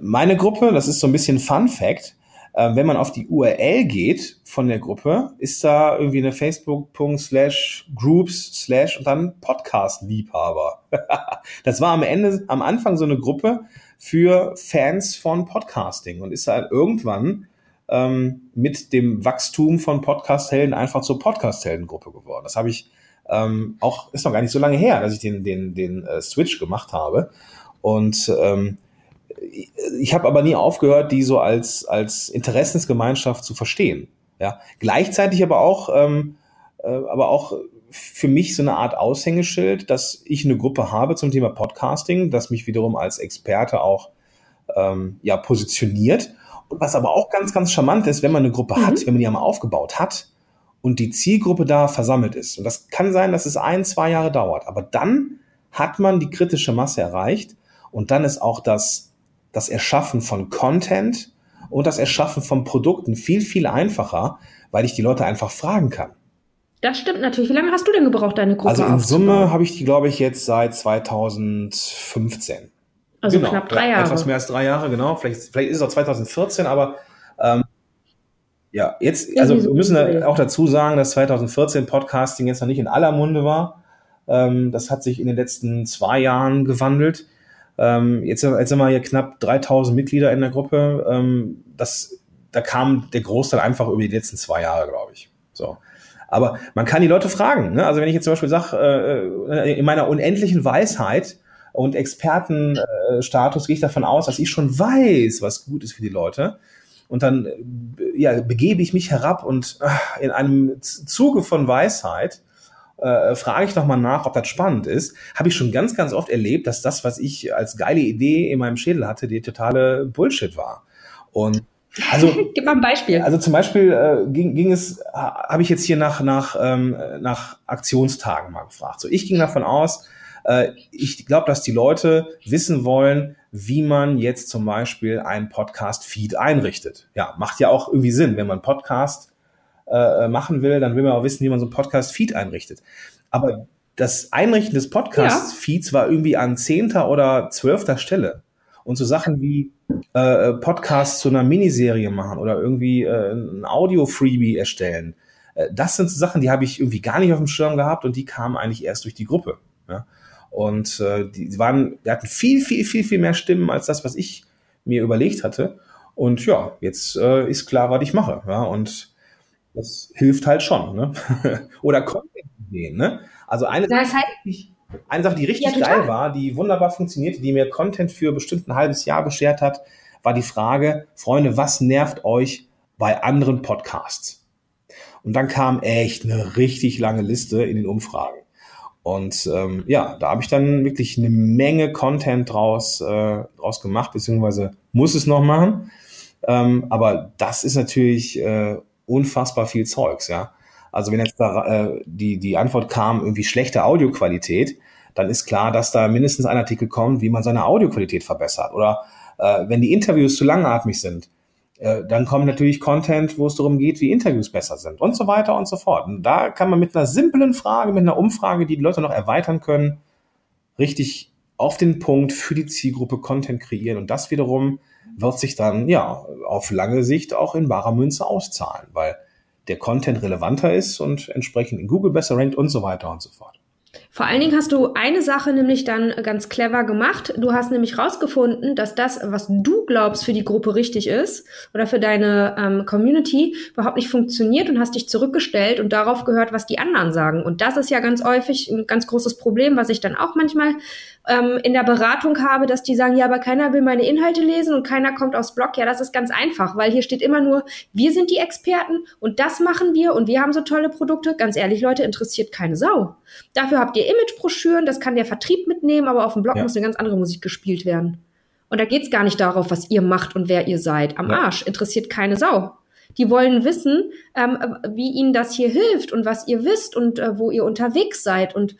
meine Gruppe, das ist so ein bisschen Fun Fact, äh, wenn man auf die URL geht von der Gruppe, ist da irgendwie eine Facebook.com slash Groups slash und dann Podcast-Liebhaber. [LAUGHS] das war am Ende, am Anfang so eine Gruppe für Fans von Podcasting und ist halt irgendwann ähm, mit dem Wachstum von Podcast-Helden einfach zur Podcast-Helden-Gruppe geworden. Das habe ich ähm, auch, ist noch gar nicht so lange her, dass ich den, den, den äh, Switch gemacht habe. Und ähm, ich habe aber nie aufgehört, die so als, als Interessensgemeinschaft zu verstehen. Ja, gleichzeitig aber auch, ähm, äh, aber auch für mich so eine Art Aushängeschild, dass ich eine Gruppe habe zum Thema Podcasting, das mich wiederum als Experte auch ähm, ja positioniert. Und was aber auch ganz, ganz charmant ist, wenn man eine Gruppe mhm. hat, wenn man die einmal aufgebaut hat und die Zielgruppe da versammelt ist. Und das kann sein, dass es ein, zwei Jahre dauert. Aber dann hat man die kritische Masse erreicht und dann ist auch das das Erschaffen von Content und das Erschaffen von Produkten viel, viel einfacher, weil ich die Leute einfach fragen kann. Das stimmt natürlich. Wie lange hast du denn gebraucht, deine Gruppe Also in Summe habe ich die, glaube ich, jetzt seit 2015. Also genau, knapp drei Jahre. Etwas mehr als drei Jahre, genau. Vielleicht, vielleicht ist es auch 2014, aber ähm, ja, jetzt, also wir müssen auch dazu sagen, dass 2014 Podcasting jetzt noch nicht in aller Munde war. Ähm, das hat sich in den letzten zwei Jahren gewandelt. Ähm, jetzt, jetzt sind wir hier knapp 3000 Mitglieder in der Gruppe. Ähm, das, da kam der Großteil einfach über die letzten zwei Jahre, glaube ich. So. Aber man kann die Leute fragen. Ne? Also wenn ich jetzt zum Beispiel sage, äh, in meiner unendlichen Weisheit und Expertenstatus gehe ich davon aus, dass ich schon weiß, was gut ist für die Leute. Und dann äh, ja, begebe ich mich herab und äh, in einem Zuge von Weisheit äh, frage ich doch mal nach, ob das spannend ist. Habe ich schon ganz, ganz oft erlebt, dass das, was ich als geile Idee in meinem Schädel hatte, die totale Bullshit war. Und also, [LAUGHS] Gib mal ein Beispiel. Also zum Beispiel äh, ging, ging es, habe ich jetzt hier nach, nach, ähm, nach Aktionstagen mal gefragt. So, ich ging davon aus, ich glaube, dass die Leute wissen wollen, wie man jetzt zum Beispiel einen Podcast-Feed einrichtet. Ja, macht ja auch irgendwie Sinn, wenn man Podcast äh, machen will, dann will man auch wissen, wie man so einen Podcast-Feed einrichtet. Aber das Einrichten des Podcast-Feeds ja. war irgendwie an zehnter oder zwölfter Stelle. Und so Sachen wie äh, Podcasts zu einer Miniserie machen oder irgendwie äh, ein Audio-Freebie erstellen, äh, das sind so Sachen, die habe ich irgendwie gar nicht auf dem Schirm gehabt und die kamen eigentlich erst durch die Gruppe. Ja? Und äh, die waren, die hatten viel, viel, viel, viel mehr Stimmen als das, was ich mir überlegt hatte. Und ja, jetzt äh, ist klar, was ich mache. Ja? Und das hilft halt schon. Ne? [LAUGHS] Oder Content-Ideen. Ne? Also eine das heißt, Eine Sache, die richtig Ja, geil war, die wunderbar funktionierte, die mir Content für bestimmt ein halbes Jahr beschert hat, war die Frage, Freunde, was nervt euch bei anderen Podcasts? Und dann kam echt eine richtig lange Liste in den Umfragen. Und ähm, ja, da habe ich dann wirklich eine Menge Content draus, äh, draus gemacht, beziehungsweise muss es noch machen. Ähm, aber das ist natürlich äh, unfassbar viel Zeugs, ja. Also wenn jetzt da äh, die, die Antwort kam, irgendwie schlechte Audioqualität, dann ist klar, dass da mindestens ein Artikel kommt, wie man seine Audioqualität verbessert. Oder äh, wenn die Interviews zu langatmig sind, dann kommt natürlich Content, wo es darum geht, wie Interviews besser sind und so weiter und so fort. Und da kann man mit einer simplen Frage, mit einer Umfrage, die die Leute noch erweitern können, richtig auf den Punkt für die Zielgruppe Content kreieren. Und das wiederum wird sich dann ja auf lange Sicht auch in barer Münze auszahlen, weil der Content relevanter ist und entsprechend in Google besser rankt und so weiter und so fort. Vor allen Dingen hast du eine Sache nämlich dann ganz clever gemacht. Du hast nämlich rausgefunden, dass das, was du glaubst für die Gruppe richtig ist oder für deine ähm, Community, überhaupt nicht funktioniert und hast dich zurückgestellt und darauf gehört, was die anderen sagen. Und das ist ja ganz häufig ein ganz großes Problem, was ich dann auch manchmal ähm, in der Beratung habe, dass die sagen, ja, aber keiner will meine Inhalte lesen und keiner kommt aufs Blog. Ja, das ist ganz einfach, weil hier steht immer nur, wir sind die Experten und das machen wir und wir haben so tolle Produkte. Ganz ehrlich, Leute, interessiert keine Sau. Dafür habt ihr Imagebroschüren, das kann der Vertrieb mitnehmen, aber auf dem Blog Ja. muss eine ganz andere Musik gespielt werden. Und da geht's gar nicht darauf, was ihr macht und wer ihr seid. Am Ja. Arsch interessiert keine Sau. Die wollen wissen, ähm, wie ihnen das hier hilft und was ihr wisst und äh, wo ihr unterwegs seid und,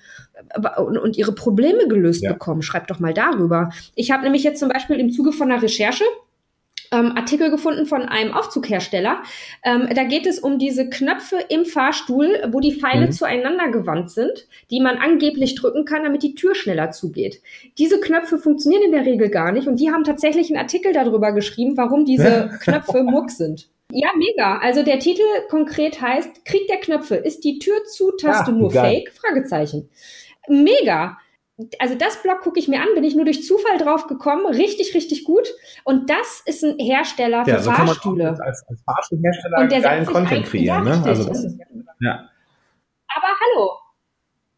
und, ihre Probleme gelöst Ja. bekommen. Schreibt doch mal darüber. Ich habe nämlich jetzt zum Beispiel im Zuge von einer Recherche ähm, Artikel gefunden von einem Aufzughersteller. Ähm, da geht es um diese Knöpfe im Fahrstuhl, wo die Pfeile Mhm. zueinander gewandt sind, die man angeblich drücken kann, damit die Tür schneller zugeht. Diese Knöpfe funktionieren in der Regel gar nicht und die haben tatsächlich einen Artikel darüber geschrieben, warum diese [LAUGHS] Knöpfe Muck sind. Ja, mega. Also der Titel konkret heißt Krieg der Knöpfe. Ist die Tür zu Taste Ah, nur geil. Fake? Fragezeichen. Mega. Also das Blog gucke ich mir an, bin ich nur durch Zufall drauf gekommen. Richtig, richtig gut. Und das ist ein Hersteller für Ja, so kann man Fahrstühle. als, als Fahrstuhlhersteller Und der geilen Content kreieren. ja, ne? Also ist, ja. Aber hallo.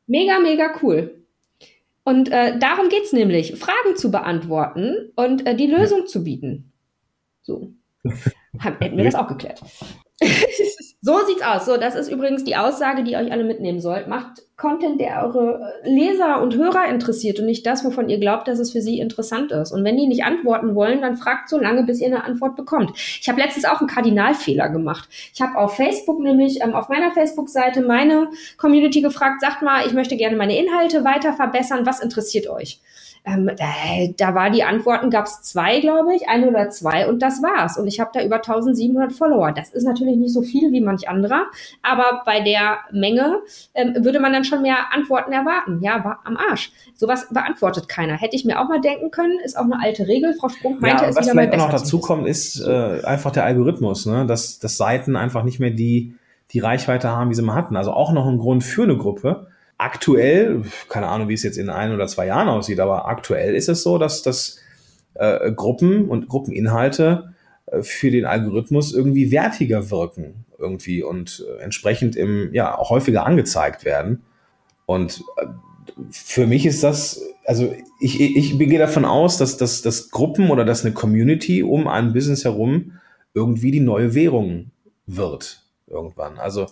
Mega, mega cool. Und äh, darum geht's nämlich, Fragen zu beantworten und äh, die Lösung zu bieten. So. Haben- Hätten wir das [LAUGHS] auch geklärt. [LAUGHS] so sieht's aus. So, das ist übrigens die Aussage, die ihr euch alle mitnehmen sollt. Macht Content, der eure Leser und Hörer interessiert und nicht das, wovon ihr glaubt, dass es für sie interessant ist. Und wenn die nicht antworten wollen, dann fragt so lange, bis ihr eine Antwort bekommt. Ich habe letztens auch einen Kardinalfehler gemacht. Ich habe auf Facebook nämlich, ähm, auf meiner Facebook-Seite meine Community gefragt, sagt mal, ich möchte gerne meine Inhalte weiter verbessern. Was interessiert euch? Ähm, da, da war die Antworten, gab es zwei, glaube ich, ein oder zwei und das war's. Und ich habe da über 1700 Follower. Das ist natürlich nicht so viel wie manch anderer, aber bei der Menge ähm, würde man dann schon mehr Antworten erwarten. Ja, war am Arsch. Sowas beantwortet keiner. Hätte ich mir auch mal denken können, ist auch eine alte Regel. Frau Sprunk meinte ja, es was wieder mal vielleicht auch noch dazu kommt, ist äh, einfach der Algorithmus, ne? dass, dass Seiten einfach nicht mehr die, die Reichweite haben, wie sie mal hatten. Also auch noch ein Grund für eine Gruppe. Aktuell, keine Ahnung, wie es jetzt in ein oder zwei Jahren aussieht, aber aktuell ist es so, dass, dass äh, Gruppen und Gruppeninhalte äh, für den Algorithmus irgendwie wertiger wirken irgendwie und äh, entsprechend im ja auch häufiger angezeigt werden. Und äh, für mich ist das, also ich, ich, gehe davon aus, dass, dass, dass Gruppen oder dass eine Community um ein Business herum irgendwie die neue Währung wird irgendwann. Also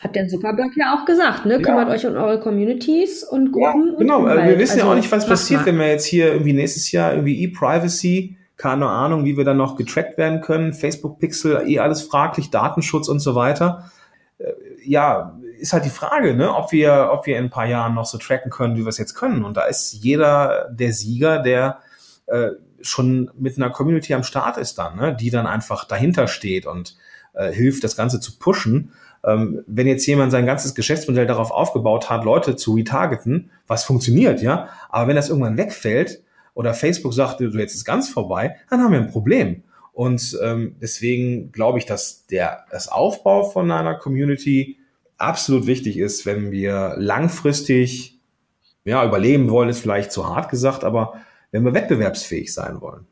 Hat der Zuckerberg ja auch gesagt, ne? Kümmert euch um eure Communities und Gruppen. genau, und wir wissen ja Also, auch nicht, was passiert, mal. wenn wir jetzt hier irgendwie nächstes Jahr irgendwie E-Privacy, keine Ahnung, wie wir dann noch getrackt werden können, Facebook-Pixel, eh alles fraglich, Datenschutz und so weiter. Äh, Ja, ist halt die Frage, ne, ob wir, ob wir in ein paar Jahren noch so tracken können, wie wir es jetzt können. Und da ist jeder der Sieger, der äh, schon mit einer Community am Start ist dann, ne, die dann einfach dahinter steht und äh, hilft, das Ganze zu pushen. Ähm, wenn jetzt jemand sein ganzes Geschäftsmodell darauf aufgebaut hat, Leute zu retargeten, was funktioniert, ja, aber wenn das irgendwann wegfällt oder Facebook sagt, du jetzt ist ganz vorbei, dann haben wir ein Problem. Und ähm, deswegen glaube ich, dass der das Aufbau von einer Community absolut wichtig ist, wenn wir langfristig ja überleben wollen, ist vielleicht zu hart gesagt, aber wenn wir wettbewerbsfähig sein wollen.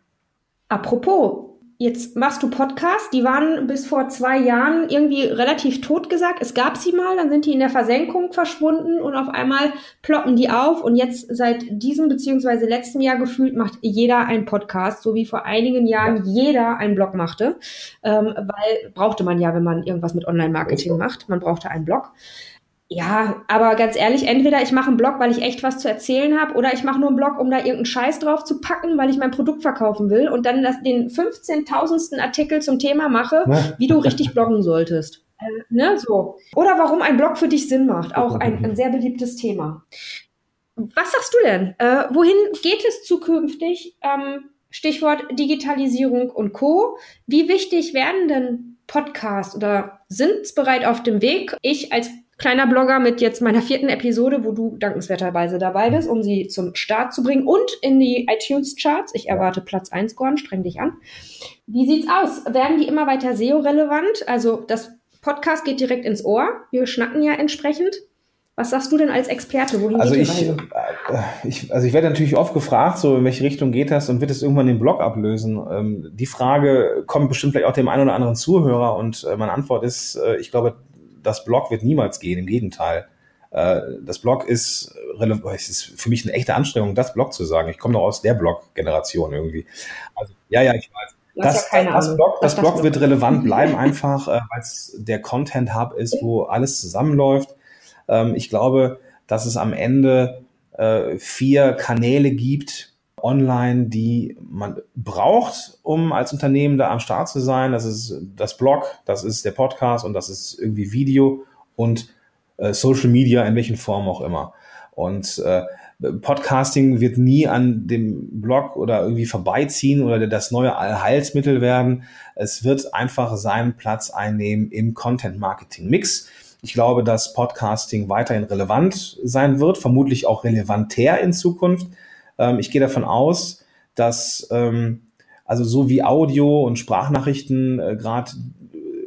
Apropos Jetzt machst du Podcasts, die waren bis vor zwei Jahren irgendwie relativ tot gesagt. Es gab sie mal, dann sind die in der Versenkung verschwunden und auf einmal ploppen die auf. Und jetzt seit diesem beziehungsweise letzten Jahr gefühlt macht jeder einen Podcast, so wie vor einigen Jahren ja. jeder einen Blog machte. Ähm, weil brauchte man ja, wenn man irgendwas mit Online-Marketing macht. Man brauchte einen Blog. Ja, aber ganz ehrlich, entweder ich mache einen Blog, weil ich echt was zu erzählen habe, oder ich mache nur einen Blog, um da irgendeinen Scheiß drauf zu packen, weil ich mein Produkt verkaufen will und dann das, den 15.000. Artikel zum Thema mache, wie du richtig bloggen solltest. Äh, ne, so. Oder warum ein Blog für dich Sinn macht. Auch ein, ein sehr beliebtes Thema. Was sagst du denn? Äh, wohin geht es zukünftig? Ähm, Stichwort Digitalisierung und Co. Wie wichtig werden denn Podcasts oder sind es bereit auf dem Weg? Ich als kleiner Blogger mit jetzt meiner vierten Episode, wo du dankenswerterweise dabei bist, um sie zum Start zu bringen und in die iTunes-Charts. Ich erwarte Platz 1, Gordon, streng dich an. Wie sieht's aus? Werden die immer weiter SEO-relevant? Also das Podcast geht direkt ins Ohr. Wir schnacken ja entsprechend. Was sagst du denn als Experte? Wohin also geht ich, äh, ich, also ich werde natürlich oft gefragt, so in welche Richtung geht das und wird es irgendwann den Blog ablösen? Ähm, die Frage kommt bestimmt vielleicht auch dem einen oder anderen Zuhörer und äh, meine Antwort ist, äh, ich glaube, das Blog wird niemals gehen, im Gegenteil. Äh, das Blog ist, es ist für mich eine echte Anstrengung, das Blog zu sagen. Ich komme doch aus der Blog-Generation irgendwie. Also, ja, ja, ich weiß. Das, ja das, Blog, das, das Blog wird relevant [LAUGHS] bleiben, einfach, äh, weil es der Content-Hub ist, wo alles zusammenläuft. Ähm, ich glaube, dass es am Ende äh, vier Kanäle gibt, online, die man braucht, um als Unternehmen da am Start zu sein. Das ist das Blog, das ist der Podcast und das ist irgendwie Video und äh, Social Media in welchen Formen auch immer. Und äh, Podcasting wird nie an dem Blog oder irgendwie vorbeiziehen oder das neue Allheilsmittel werden. Es wird einfach seinen Platz einnehmen im Content Marketing Mix. Ich glaube, dass Podcasting weiterhin relevant sein wird, vermutlich auch relevanter in Zukunft. Ähm, ich gehe davon aus, dass ähm, also so wie Audio und Sprachnachrichten äh, gerade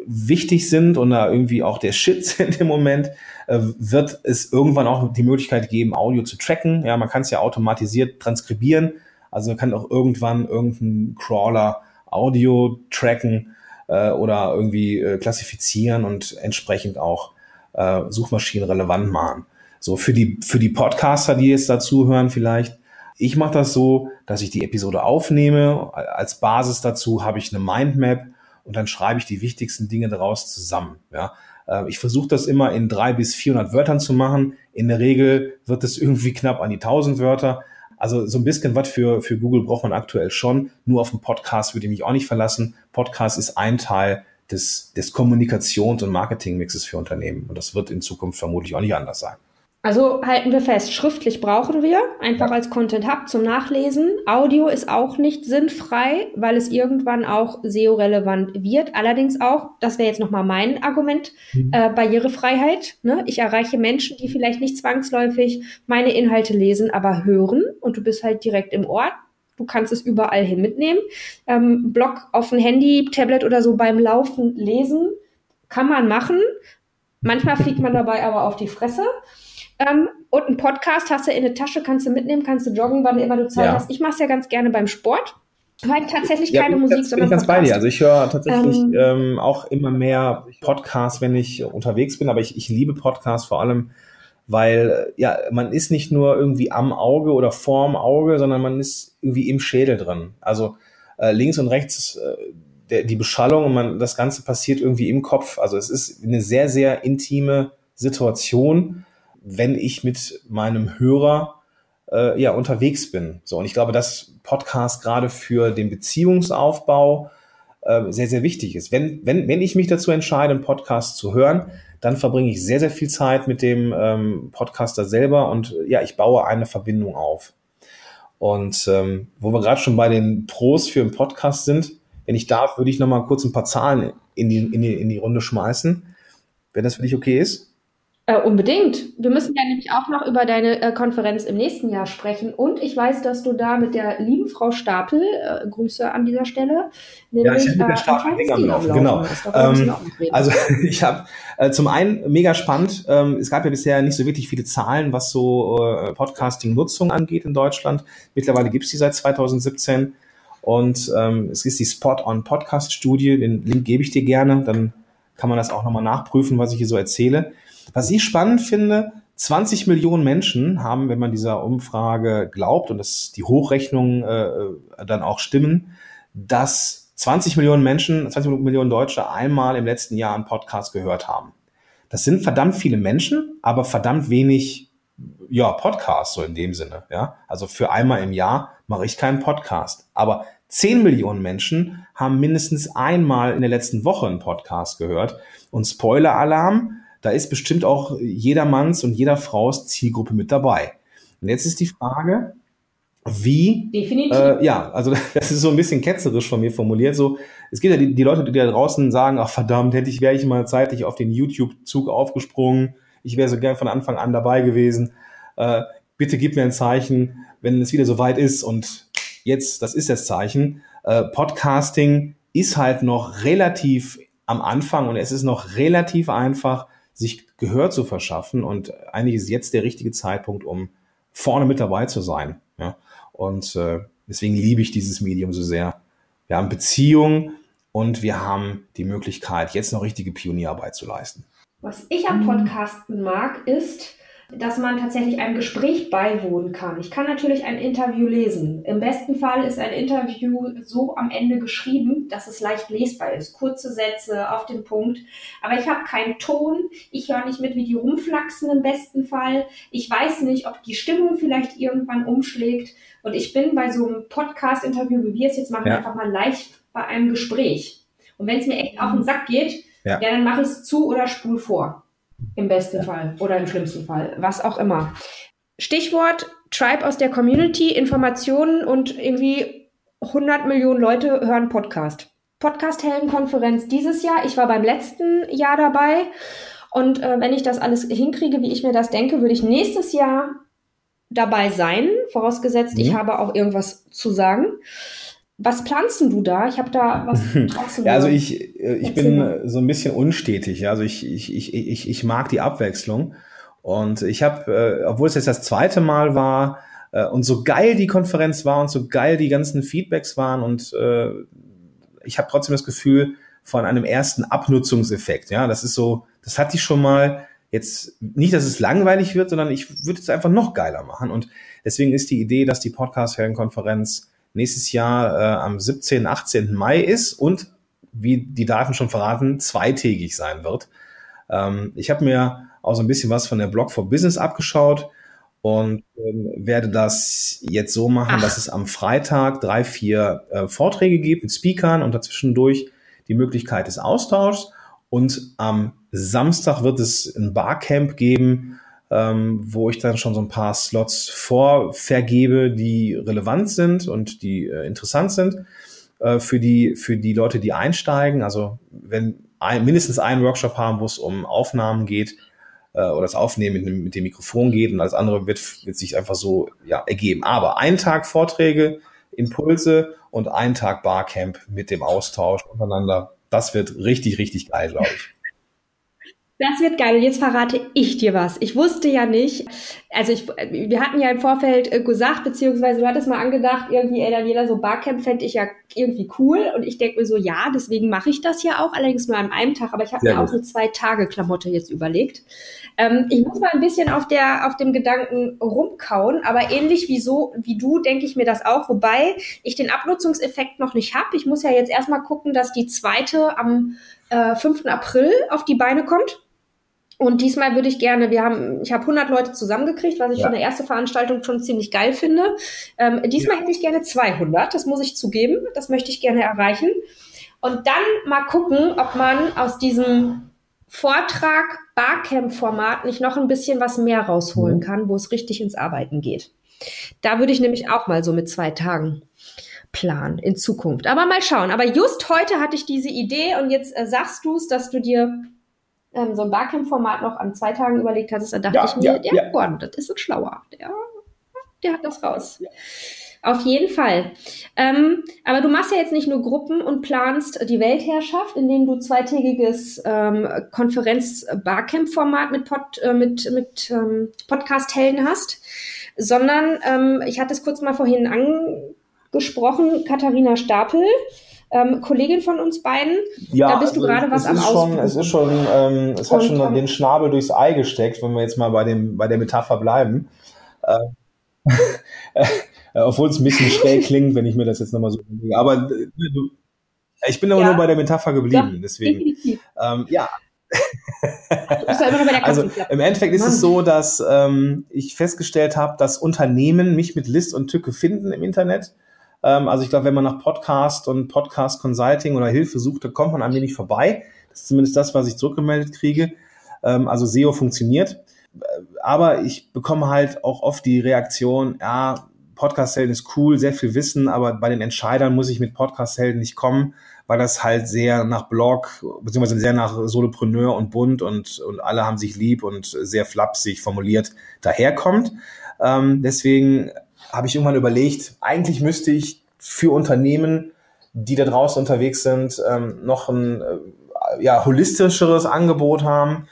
wichtig sind und da irgendwie auch der Shit [LAUGHS] sind im Moment, äh, wird es irgendwann auch die Möglichkeit geben, Audio zu tracken. Ja, man kann es ja automatisiert transkribieren. Also kann auch irgendwann irgendein Crawler Audio tracken äh, oder irgendwie äh, klassifizieren und entsprechend auch äh, Suchmaschinen relevant machen. So für die für die Podcaster, die jetzt dazuhören, vielleicht ich mache das so, dass ich die Episode aufnehme. Als Basis dazu habe ich eine Mindmap und dann schreibe ich die wichtigsten Dinge daraus zusammen. Ja, äh, ich versuche das immer in drei bis 400 Wörtern zu machen. In der Regel wird es irgendwie knapp an die 1000 Wörter. Also so ein bisschen was für, für Google braucht man aktuell schon. Nur auf dem Podcast würde ich mich auch nicht verlassen. Podcast ist ein Teil des, des Kommunikations- und Marketingmixes für Unternehmen. Und das wird in Zukunft vermutlich auch nicht anders sein. Also halten wir fest, schriftlich brauchen wir, einfach ja. als Content Hub zum Nachlesen. Audio ist auch nicht sinnfrei, weil es irgendwann auch SEO-relevant wird. Allerdings auch, das wäre jetzt nochmal mein Argument, mhm. äh, Barrierefreiheit. Ne? Ich erreiche Menschen, die vielleicht nicht zwangsläufig meine Inhalte lesen, aber hören und du bist halt direkt im Ort. Du kannst es überall hin mitnehmen. Ähm, Blog auf dem Handy, Tablet oder so beim Laufen lesen kann man machen. Manchmal fliegt man dabei aber auf die Fresse. Ähm, und ein Podcast hast du in der Tasche, kannst du mitnehmen, kannst du joggen, wann immer du Zeit ja. hast. Ich mache es ja ganz gerne beim Sport. Weil tatsächlich keine ja, Musik, bin sondern ich ganz Podcast. bei dir. Also ich höre tatsächlich ähm, ähm, auch immer mehr Podcasts, wenn ich unterwegs bin, aber ich, ich liebe Podcasts vor allem, weil ja, man ist nicht nur irgendwie am Auge oder vorm Auge, sondern man ist irgendwie im Schädel drin. Also äh, links und rechts äh, der, die Beschallung und man, das Ganze passiert irgendwie im Kopf. Also es ist eine sehr, sehr intime Situation wenn ich mit meinem Hörer äh, ja unterwegs bin. So und ich glaube, dass Podcast gerade für den Beziehungsaufbau äh, sehr sehr wichtig ist. Wenn wenn wenn ich mich dazu entscheide, einen Podcast zu hören, dann verbringe ich sehr sehr viel Zeit mit dem ähm, Podcaster selber und ja, ich baue eine Verbindung auf. Und ähm, wo wir gerade schon bei den Pros für einen Podcast sind, wenn ich darf, würde ich noch mal kurz ein paar Zahlen in die, in die, in die Runde schmeißen, wenn das für dich okay ist. Äh, unbedingt. Wir müssen ja nämlich auch noch über deine äh, Konferenz im nächsten Jahr sprechen. Und ich weiß, dass du da mit der lieben Frau Stapel, äh, Grüße an dieser Stelle, nämlich, ja, ich mit der Stapel mega am Laufen. Genau. Ähm, also [LAUGHS] ich habe äh, zum einen mega spannend. Ähm, es gab ja bisher nicht so wirklich viele Zahlen, was so äh, Podcasting-Nutzung angeht in Deutschland. Mittlerweile gibt es die seit 2017. Und ähm, es ist die Spot-on-Podcast-Studie, den Link gebe ich dir gerne, dann kann man das auch nochmal nachprüfen, was ich hier so erzähle. Was ich spannend finde, 20 Millionen Menschen haben, wenn man dieser Umfrage glaubt und dass die Hochrechnungen äh, dann auch stimmen, dass 20 Millionen Menschen, 20 Millionen Deutsche einmal im letzten Jahr einen Podcast gehört haben. Das sind verdammt viele Menschen, aber verdammt wenig ja, Podcasts so in dem Sinne. Ja, also für einmal im Jahr mache ich keinen Podcast. Aber 10 Millionen Menschen haben mindestens einmal in der letzten Woche einen Podcast gehört. Und Spoiler-Alarm, da ist bestimmt auch jedermanns und jeder Frau's Zielgruppe mit dabei. Und jetzt ist die Frage, wie, Definitiv. Äh, ja, also [LAUGHS] das ist so ein bisschen ketzerisch von mir formuliert. So, es gibt ja die, die Leute, die da draußen sagen, ach verdammt, hätte ich, wäre ich mal zeitlich auf den YouTube-Zug aufgesprungen. Ich wäre so gern von Anfang an dabei gewesen. Äh, bitte gib mir ein Zeichen, wenn es wieder soweit ist. Und jetzt, das ist das Zeichen. Äh, Podcasting ist halt noch relativ am Anfang und es ist noch relativ einfach, sich Gehör zu verschaffen. Und eigentlich ist jetzt der richtige Zeitpunkt, um vorne mit dabei zu sein. Ja? Und äh, deswegen liebe ich dieses Medium so sehr. Wir haben Beziehungen und wir haben die Möglichkeit, jetzt noch richtige Pionierarbeit zu leisten. Was ich am Podcasten mag, ist, dass man tatsächlich einem Gespräch beiwohnen kann. Ich kann natürlich ein Interview lesen. Im besten Fall ist ein Interview so am Ende geschrieben, dass es leicht lesbar ist. Kurze Sätze auf den Punkt. Aber ich habe keinen Ton. Ich höre nicht mit, wie die rumflaxen im besten Fall. Ich weiß nicht, ob die Stimmung vielleicht irgendwann umschlägt. Und ich bin bei so einem Podcast-Interview, wie wir es jetzt machen, ja. einfach mal leicht bei einem Gespräch. Und wenn es mir echt auf den Sack geht, ja, ja dann mache ich es zu oder spul vor. Im besten. Fall oder im schlimmsten Fall, was auch immer. Stichwort Tribe aus der Community, Informationen und irgendwie 100 Millionen Leute hören Podcast. Podcast-Heldenkonferenz dieses Jahr. Ich war beim letzten Jahr dabei. Und äh, wenn ich das alles hinkriege, wie ich mir das denke, würde ich nächstes Jahr dabei sein, vorausgesetzt, mhm. ich habe auch irgendwas zu sagen. Was planst du da? Ich habe da was [LAUGHS] ja, also ich, äh, ich bin so ein bisschen unstetig. Also ich, ich, ich, ich, ich mag die Abwechslung. Und ich habe, äh, obwohl es jetzt das zweite Mal war äh, und so geil die Konferenz war und so geil die ganzen Feedbacks waren und äh, ich habe trotzdem das Gefühl von einem ersten Abnutzungseffekt. Ja, das ist so, das hatte ich schon mal. Jetzt nicht, dass es langweilig wird, sondern ich würde es einfach noch geiler machen. Und deswegen ist die Idee, dass die Podcast-Helden-Konferenz nächstes Jahr äh, am 17., 18. Mai ist und, wie die Daten schon verraten, zweitägig sein wird. Ähm, ich habe mir auch so ein bisschen was von der Blog for Business abgeschaut und ähm, werde das jetzt so machen, Ach. dass es am Freitag drei, vier äh, Vorträge gibt mit Speakern und dazwischendurch die Möglichkeit des Austauschs. Und am Samstag wird es ein Barcamp geben, ähm, wo ich dann schon so ein paar Slots vorvergebe, die relevant sind und die äh, interessant sind äh, für, die, für die Leute, die einsteigen. Also wenn ein, mindestens einen Workshop haben, wo es um Aufnahmen geht äh, oder das Aufnehmen mit, dem, mit dem Mikrofon geht und alles andere wird, wird sich einfach so ja, ergeben. Aber einen Tag Vorträge, Impulse und einen Tag Barcamp mit dem Austausch untereinander. Das wird richtig, richtig geil, glaube ich. Das wird geil. Jetzt verrate ich dir was. Ich wusste ja nicht, also ich, wir hatten ja im Vorfeld äh, gesagt, beziehungsweise du hattest mal angedacht, irgendwie, ey Daniela, so Barcamp fände ich ja irgendwie cool. Und ich denke mir so, ja, deswegen mache ich das ja auch, allerdings nur an einem Tag. Aber ich habe mir gut. auch eine Zwei-Tage-Klamotte jetzt überlegt. Ähm, ich muss mal ein bisschen auf, der, auf dem Gedanken rumkauen, aber ähnlich wie so, wie du, denke ich mir das auch, wobei ich den Abnutzungseffekt noch nicht habe. Ich muss ja jetzt erstmal gucken, dass die zweite am äh, 5. April auf die Beine kommt. Und diesmal würde ich gerne, wir haben, ich habe 100 Leute zusammengekriegt, was ich ja. für eine erste Veranstaltung schon ziemlich geil finde. Ähm, diesmal ja. hätte ich gerne 200, das muss ich zugeben, das möchte ich gerne erreichen. Und dann mal gucken, ob man aus diesem Vortrag Barcamp-Format nicht noch ein bisschen was mehr rausholen mhm. kann, wo es richtig ins Arbeiten geht. Da würde ich nämlich auch mal so mit zwei Tagen planen in Zukunft. Aber mal schauen. Aber just heute hatte ich diese Idee und jetzt äh, sagst du es, dass du dir ähm, so ein Barcamp-Format noch an zwei Tagen überlegt hattest, dann dachte ja, ich mir, ja, der ja. Gordon, das ist ein Schlauer. Der, der hat das raus. Ja. Auf jeden Fall. Ähm, aber du machst ja jetzt nicht nur Gruppen und planst die Weltherrschaft, indem du zweitägiges ähm, Konferenz-Barcamp-Format mit, Pod, äh, mit, mit ähm, Podcast-Helden hast, sondern ähm, ich hatte es kurz mal vorhin an, gesprochen, Katharina Stapel, ähm, Kollegin von uns beiden. Ja, da bist du also gerade was am schon. Es ist schon, ähm, es hat Und, schon ähm, den Schnabel durchs Ei gesteckt, wenn wir jetzt mal bei dem, bei der Metapher bleiben. Äh, [LAUGHS] äh, obwohl es ein bisschen schräg [LAUGHS] klingt, wenn ich mir das jetzt nochmal so überlege. Aber äh, du, ich bin aber Ja. nur bei der Metapher geblieben, deswegen. Definitiv. Ähm, ja, [LAUGHS] also im Endeffekt ist Mann. es so, dass ähm, ich festgestellt habe, dass Unternehmen mich mit List und Tücke finden im Internet. Ähm, also ich glaube, wenn man nach Podcast und Podcast Consulting oder Hilfe sucht, dann kommt man an mir nicht vorbei. Das ist zumindest das, was ich zurückgemeldet kriege. Ähm, also SEO funktioniert. Äh, Aber ich bekomme halt auch oft die Reaktion, ja, Podcast-Helden ist cool, sehr viel Wissen, aber bei den Entscheidern muss ich mit Podcast-Helden nicht kommen, weil das halt sehr nach Blog, beziehungsweise sehr nach Solopreneur und bunt und, und alle haben sich lieb und sehr flapsig formuliert daherkommt. Ähm, deswegen habe ich irgendwann überlegt, eigentlich müsste ich für Unternehmen, die da draußen unterwegs sind, ähm, noch ein äh, ja, holistischeres Angebot haben.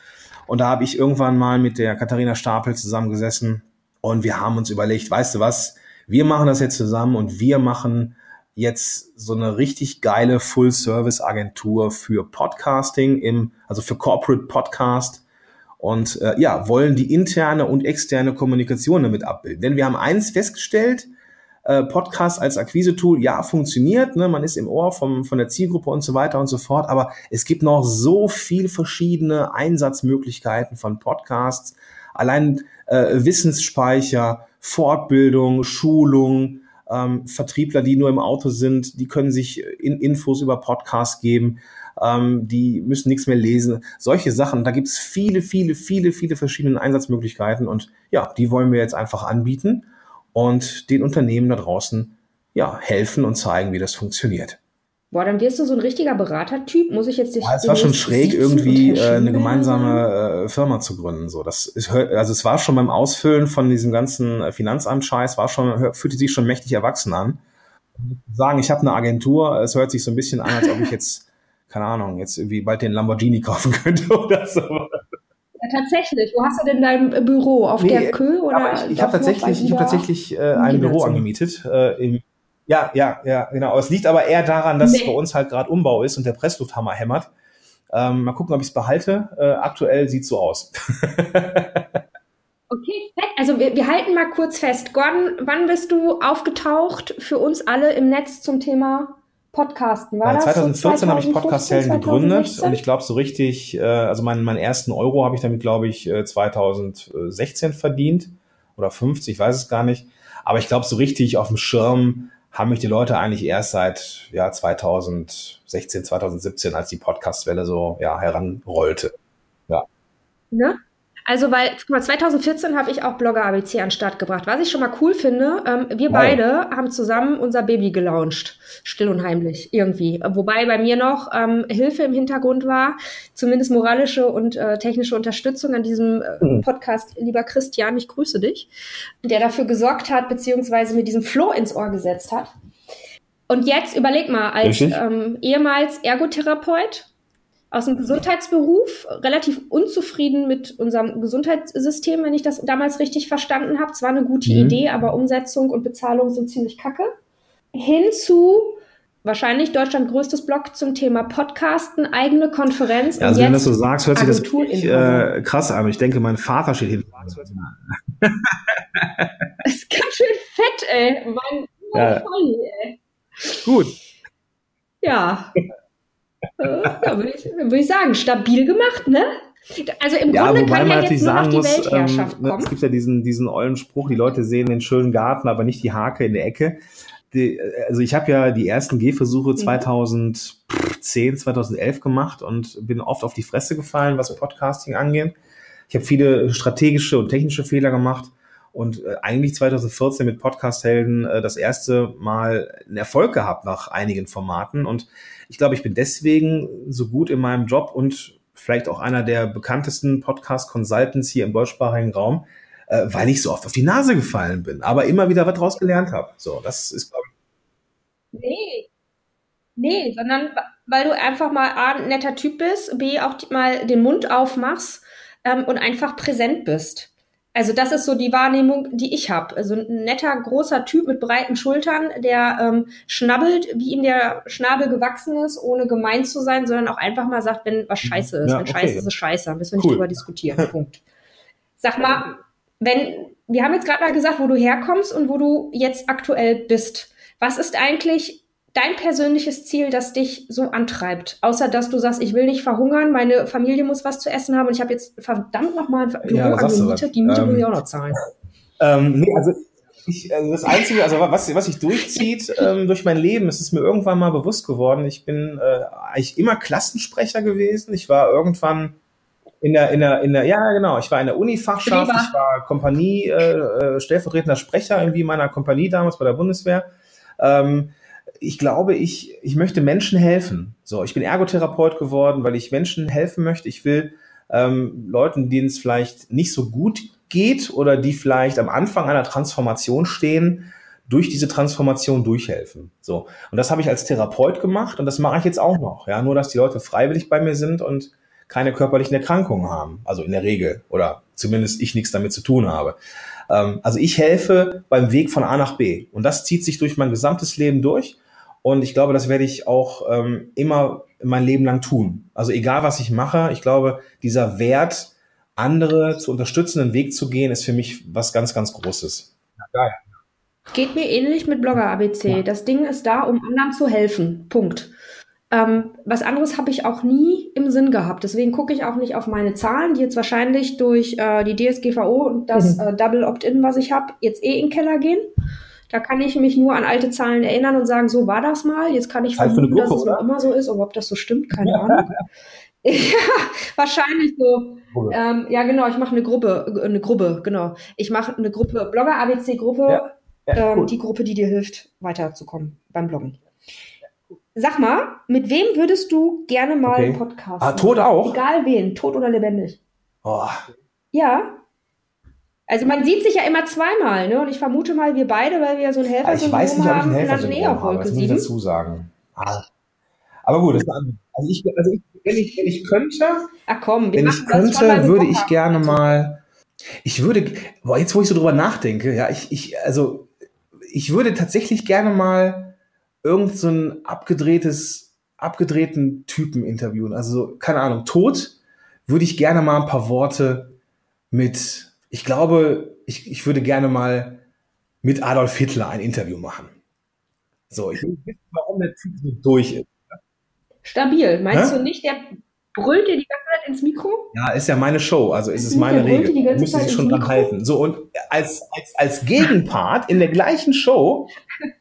Und da habe ich irgendwann mal mit der Katharina Stapel zusammengesessen und wir haben uns überlegt, weißt du was, wir machen das jetzt zusammen und wir machen jetzt so eine richtig geile Full-Service-Agentur für Podcasting, im, also für Corporate Podcast und äh, ja, wollen die interne und externe Kommunikation damit abbilden. Denn wir haben eins festgestellt, äh, Podcast als Akquise-Tool, ja, funktioniert, ne? man ist im Ohr vom, von der Zielgruppe und so weiter und so fort, aber es gibt noch so viel verschiedene Einsatzmöglichkeiten von Podcasts, allein äh, Wissensspeicher, Fortbildung, Schulung, ähm, Vertriebler, die nur im Auto sind, die können sich in Infos über Podcasts geben, ähm, die müssen nichts mehr lesen. Solche Sachen, da gibt's viele, viele, viele, viele verschiedene Einsatzmöglichkeiten und ja, die wollen wir jetzt einfach anbieten und den Unternehmen da draußen ja, helfen und zeigen, wie das funktioniert. Boah, dann wirst du so ein richtiger Beratertyp. Muss ich jetzt dich Ja, es war schon schräg, irgendwie äh, eine gemeinsame äh, Firma zu gründen. So, das ist, also es war schon beim Ausfüllen von diesem ganzen äh, Finanzamt-Scheiß, war schon, fühlte sich schon mächtig erwachsen an. Sagen, ich habe eine Agentur, es hört sich so ein bisschen an, als ob ich jetzt, keine Ahnung, jetzt irgendwie bald den Lamborghini [LAUGHS] kaufen könnte oder so. Ja, tatsächlich. Wo hast du denn dein äh, Büro? Auf Nee, der Kö oder? Ich, ich habe tatsächlich, ich hab tatsächlich äh, ein. Büro angemietet. Äh, im, ja, ja, ja, genau. Es liegt aber eher daran, dass Nee. bei uns halt gerade Umbau ist und der Presslufthammer hämmert. Ähm, mal gucken, ob ich es behalte. Äh, aktuell sieht so aus. [LAUGHS] Okay, fett. also wir, wir halten mal kurz fest. Gordon, wann bist du aufgetaucht für uns alle im Netz zum Thema Podcasten? War Äh, so 2014 habe ich 2015, Podcast-Helden gegründet 2016? und ich glaube so richtig, äh, also meinen, meinen ersten Euro habe ich damit, glaube ich, äh, 2016 verdient oder 50, ich weiß es gar nicht. Aber ich glaube so richtig auf dem Schirm haben mich die Leute eigentlich erst seit ja, 2016, 2017, als die Podcast-Welle so ja, heranrollte. Ne? Also, weil, guck mal, 2014 habe ich auch Blogger ABC an den Start gebracht. Was ich schon mal cool finde, ähm, wir Wow. beide haben zusammen unser Baby gelauncht. Still und heimlich, irgendwie. Wobei bei mir noch ähm, Hilfe im Hintergrund war, zumindest moralische und äh, technische Unterstützung an diesem äh, Mhm. Podcast, lieber Christian, ich grüße dich, der dafür gesorgt hat, beziehungsweise mir diesen Flow ins Ohr gesetzt hat. Und jetzt überleg mal, als ähm, ehemals Ergotherapeut aus dem Gesundheitsberuf, relativ unzufrieden mit unserem Gesundheitssystem, wenn ich das damals richtig verstanden habe. Es war eine gute Mhm. Idee, aber Umsetzung und Bezahlung sind ziemlich kacke. Hinzu wahrscheinlich Deutschland größtes Blog zum Thema Podcasten, eigene Konferenz. Ja, also wenn du das so sagst, hört sich das wirklich, äh, krass an. Ich denke, mein Vater steht hinten. [LAUGHS] ist ganz schön fett, ey. Mein, mein Ja. Volli, ey. Gut. Ja. [LAUGHS] äh, ja, würde ich, würd ich sagen, stabil gemacht, ne? Also im Ja, Grunde wobei kann man ja natürlich jetzt nur noch sagen die muss, Weltherrschaft ähm, ne, kommen. es gibt ja diesen, diesen ollen Spruch, die Leute sehen den schönen Garten, aber nicht die Hake in der Ecke. Die, also ich habe ja die ersten Mhm. Gehversuche 2010, 2011 gemacht und bin oft auf die Fresse gefallen, was Podcasting angeht. Ich habe viele strategische und technische Fehler gemacht und äh, eigentlich 2014 mit Podcast-Helden äh, das erste Mal einen Erfolg gehabt nach einigen Formaten und ich glaube, ich bin deswegen so gut in meinem Job und vielleicht auch einer der bekanntesten Podcast-Consultants hier im deutschsprachigen Raum, äh, weil ich so oft auf die Nase gefallen bin, aber immer wieder was draus gelernt habe. So, das ist, glaube ich, Nee. Nee, sondern weil du einfach mal A, ein netter Typ bist, B, auch mal den Mund aufmachst ähm, und einfach präsent bist. Also das ist so die Wahrnehmung, die ich habe. Also ein netter, großer Typ mit breiten Schultern, der ähm, schnabbelt, wie ihm der Schnabel gewachsen ist, ohne gemein zu sein, sondern auch einfach mal sagt, wenn was scheiße ist. Ja, wenn okay. scheiße ist, ist scheiße. Dann müssen wir nicht drüber diskutieren. [LAUGHS] Punkt. Sag mal, wenn, wir haben jetzt gerade mal gesagt, wo du herkommst und wo du jetzt aktuell bist. Was ist eigentlich dein persönliches Ziel, das dich so antreibt? Außer dass du sagst, ich will nicht verhungern, meine Familie muss was zu essen haben und ich habe jetzt verdammt nochmal ein Büro ja, angemietet, die Miete ähm, muss ich auch noch zahlen. Ähm, nee, also ich, also das Einzige, also was, was sich durchzieht ähm, durch mein Leben, es ist mir irgendwann mal bewusst geworden, ich bin äh, eigentlich immer Klassensprecher gewesen. Ich war irgendwann in der, in der, in der, ja genau, ich war in der Uni-Fachschaft, ich war Kompanie, äh, äh, stellvertretender Sprecher irgendwie meiner Kompanie damals bei der Bundeswehr. Ähm, ich glaube, ich, ich möchte Menschen helfen. So, ich bin Ergotherapeut geworden, weil ich Menschen helfen möchte. Ich will ähm, Leuten, denen es vielleicht nicht so gut geht oder die vielleicht am Anfang einer Transformation stehen, durch diese Transformation durchhelfen. So. Und das habe ich als Therapeut gemacht und das mache ich jetzt auch noch. Ja, nur dass die Leute freiwillig bei mir sind und keine körperlichen Erkrankungen haben. Also in der Regel. Oder zumindest ich nichts damit zu tun habe. Ähm, also ich helfe beim Weg von A nach B. Und das zieht sich durch mein gesamtes Leben durch. Und ich glaube, das werde ich auch ähm, immer mein Leben lang tun. Also egal, was ich mache, ich glaube, dieser Wert, andere zu unterstützen, einen Weg zu gehen, ist für mich was ganz, ganz Großes. Ja, geil. Geht mir ähnlich mit Blogger ABC. Ja. Das Ding ist da, um anderen zu helfen. Punkt. Ähm, was anderes habe ich auch nie im Sinn gehabt. Deswegen gucke ich auch nicht auf meine Zahlen, die jetzt wahrscheinlich durch äh, die DSGVO und das mhm. äh, Double Opt-in, was ich habe, jetzt eh in den Keller gehen. Da kann ich mich nur an alte Zahlen erinnern und sagen, so war das mal. Jetzt kann ich vermuten, Gruppe, dass es noch immer so ist. Aber ob das so stimmt, keine ja. Ahnung. [LAUGHS] ja, wahrscheinlich so. Ähm, ja, genau, ich mache eine Gruppe, eine Gruppe, genau. Ich mache eine Gruppe, Blogger ABC Gruppe, ja. Ja, ähm, die Gruppe, die dir hilft, weiterzukommen beim Bloggen. Sag mal, mit wem würdest du gerne mal okay. Podcast Ah, tot auch? Egal wen, tot oder lebendig. Oh. Ja. Also man sieht sich ja immer zweimal, ne? Und ich vermute mal, wir beide, weil wir ja so ein Helfer also Ich weiß nicht, ob ich ein Helfer habe, das muss ich dazu sagen. Ah. Aber gut, das ist also ich, also ich, wenn, ich, wenn ich könnte, Ach komm, wenn ich könnte, würde ich gerne mal, ich würde, boah, jetzt wo ich so drüber nachdenke, ja, ich, ich, also ich würde tatsächlich gerne mal irgend so ein abgedrehtes, abgedrehten Typen interviewen. Also, so, keine Ahnung, tot würde ich gerne mal ein paar Worte mit, ich glaube, ich, ich würde gerne mal mit Adolf Hitler ein Interview machen. So, ich will wissen, warum der Typ so durch ist. Stabil. Meinst Hä? du nicht, der brüllt dir die ganze Zeit ins Mikro? Ja, ist ja meine Show, also ist es meine Regel. Die ganze Müsste sich schon dran halten. So, und als, als, als Gegenpart in der gleichen Show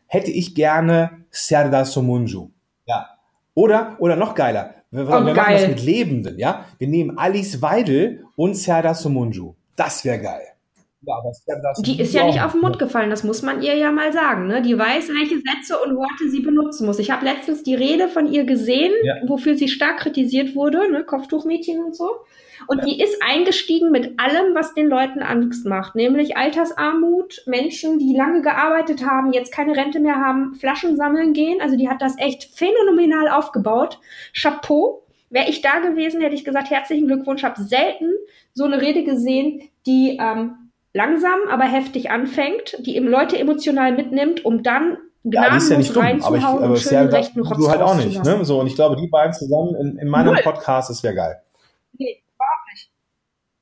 hätte ich gerne Serdar Somunju. Ja. Oder, oder noch geiler. Wir, oh, wir machen das mit Lebenden, ja. Wir nehmen Alice Weidel und Serdar Somunju. Das wäre geil. Ja, aber die ist ja nicht auf den Mund gefallen, das muss man ihr ja mal sagen. Ne? Die weiß, welche Sätze und Worte sie benutzen muss. Ich habe letztens die Rede von ihr gesehen, ja. wofür sie stark kritisiert wurde, ne? Kopftuchmädchen und so. Und ja. die ist eingestiegen mit allem, was den Leuten Angst macht, nämlich Altersarmut, Menschen, die lange gearbeitet haben, jetzt keine Rente mehr haben, Flaschen sammeln gehen. Also die hat das echt phänomenal aufgebaut. Chapeau. Wäre ich da gewesen, hätte ich gesagt, herzlichen Glückwunsch. Habe selten so eine Rede gesehen, die ähm, langsam, aber heftig anfängt, die eben Leute emotional mitnimmt, um dann gnadenlos ja, ja nicht dumm, aber ich, aber und schön ja, rechten Rotz Du halt auch nicht, ne? So, und ich glaube, die beiden zusammen in, in meinem Null. Podcast, das wäre geil. Nee, überhaupt nicht.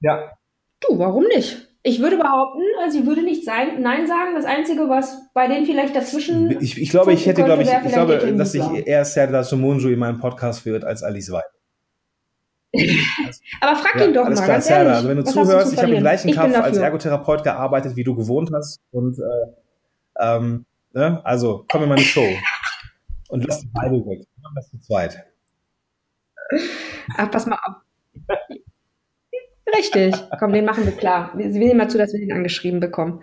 Ja. Du, warum nicht? Ich würde behaupten, sie würde nicht sein, Nein sagen. Das Einzige, was bei denen vielleicht dazwischen. Ich, ich glaube, ich hätte, glaube ich, ich glaube, dass ich eher Serdar Sumunju in meinem Podcast wird als Alice Weid. [LAUGHS] Aber frag ihn ja, doch mal, klar, ganz ehrlich. Also wenn du zuhörst, ich habe im gleichen Kampf als Ergotherapeut gearbeitet, wie du gewohnt hast. Und äh, ähm, ne? also komm in meine Show und lass die beide weg. Wir machen das zu zweit. Ach, pass mal auf. Richtig. Komm, den machen wir klar. Wir sehen mal zu, dass wir den angeschrieben bekommen.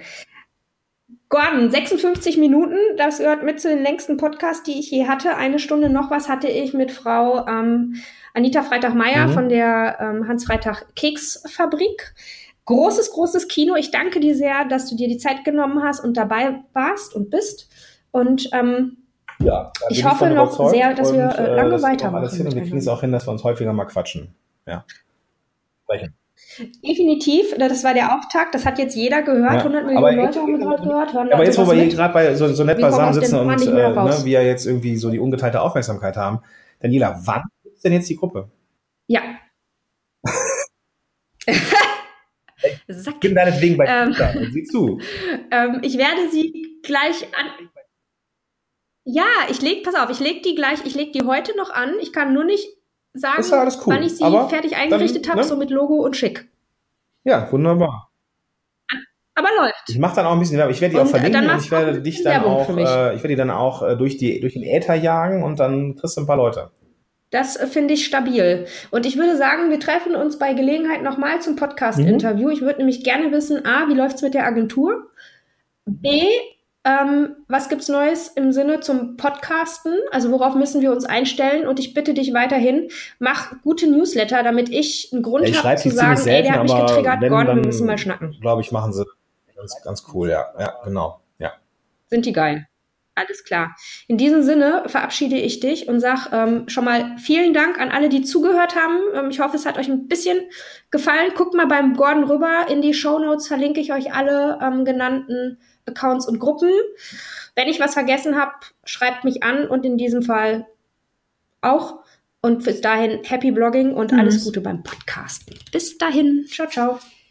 Gordon, 56 Minuten, das gehört mit zu den längsten Podcasts, die ich je hatte. Eine Stunde noch was hatte ich mit Frau ähm, Anita Freitag-Meyer mhm. von der ähm, Hans-Freitag-Keksfabrik. Großes, großes Kino. Ich danke dir sehr, dass du dir die Zeit genommen hast und dabei warst und bist. Und ähm, ja, ich hoffe noch sehr, dass und, wir äh, lange das weitermachen. Wir kriegen es auch hin, dass wir uns häufiger mal quatschen. Ja. Sprechen. Definitiv, das war der Auftakt, das hat jetzt jeder gehört, Ja, 100 aber Millionen Leute haben gerade gehört. Hören Aber Leute jetzt, wo wir hier gerade bei so, so nett beisammen sitzen und äh, ne, wir jetzt irgendwie so die ungeteilte Aufmerksamkeit haben, Daniela, wann gibt's denn jetzt die Gruppe? Ja. Sack. Ich bin deinetwegen bei Ähm. Twitter, und sieh zu. [LAUGHS] Ähm, ich werde sie gleich an. Ja, ich leg, pass auf, ich leg die gleich, ich leg die heute noch an. Ich kann nur nicht sagen, ja alles cool, wann ich sie aber fertig eingerichtet habe, ne? so mit Logo und schick. Ja, wunderbar. Aber läuft. Ich mache dann auch ein bisschen Werbung. Ich werde die Und, auch äh, verlinken und ich werde dich dann auch, äh, ich werde die dann auch äh, durch, die, durch den Äther jagen und dann kriegst du ein paar Leute. Das finde ich stabil. Und ich würde sagen, wir treffen uns bei Gelegenheit nochmal zum Podcast-Interview. Ich würde nämlich gerne wissen, A, wie läuft's mit der Agentur? B, ähm, was gibt's Neues im Sinne zum Podcasten? Also worauf müssen wir uns einstellen? Und ich bitte dich weiterhin, mach gute Newsletter, damit ich einen Grund Ja, habe zu sagen, ziemlich ey, der hat mich selten, getriggert, wenn, Gordon, wir dann- müssen mal schnacken. Glaube ich, machen sie ganz, ganz cool, ja. Ja, genau. Ja. Sind die geil. Alles klar. In diesem Sinne verabschiede ich dich und sag ähm, schon mal vielen Dank an alle, die zugehört haben. Ähm, ich hoffe, es hat euch ein bisschen gefallen. Guckt mal beim Gordon rüber. In die Show Notes verlinke ich euch alle ähm, genannten Accounts und Gruppen. Wenn ich was vergessen habe, schreibt mich an und in diesem Fall auch. Und bis dahin Happy Blogging und alles Tschüss. Gute beim Podcasten. Bis dahin. Ciao, ciao.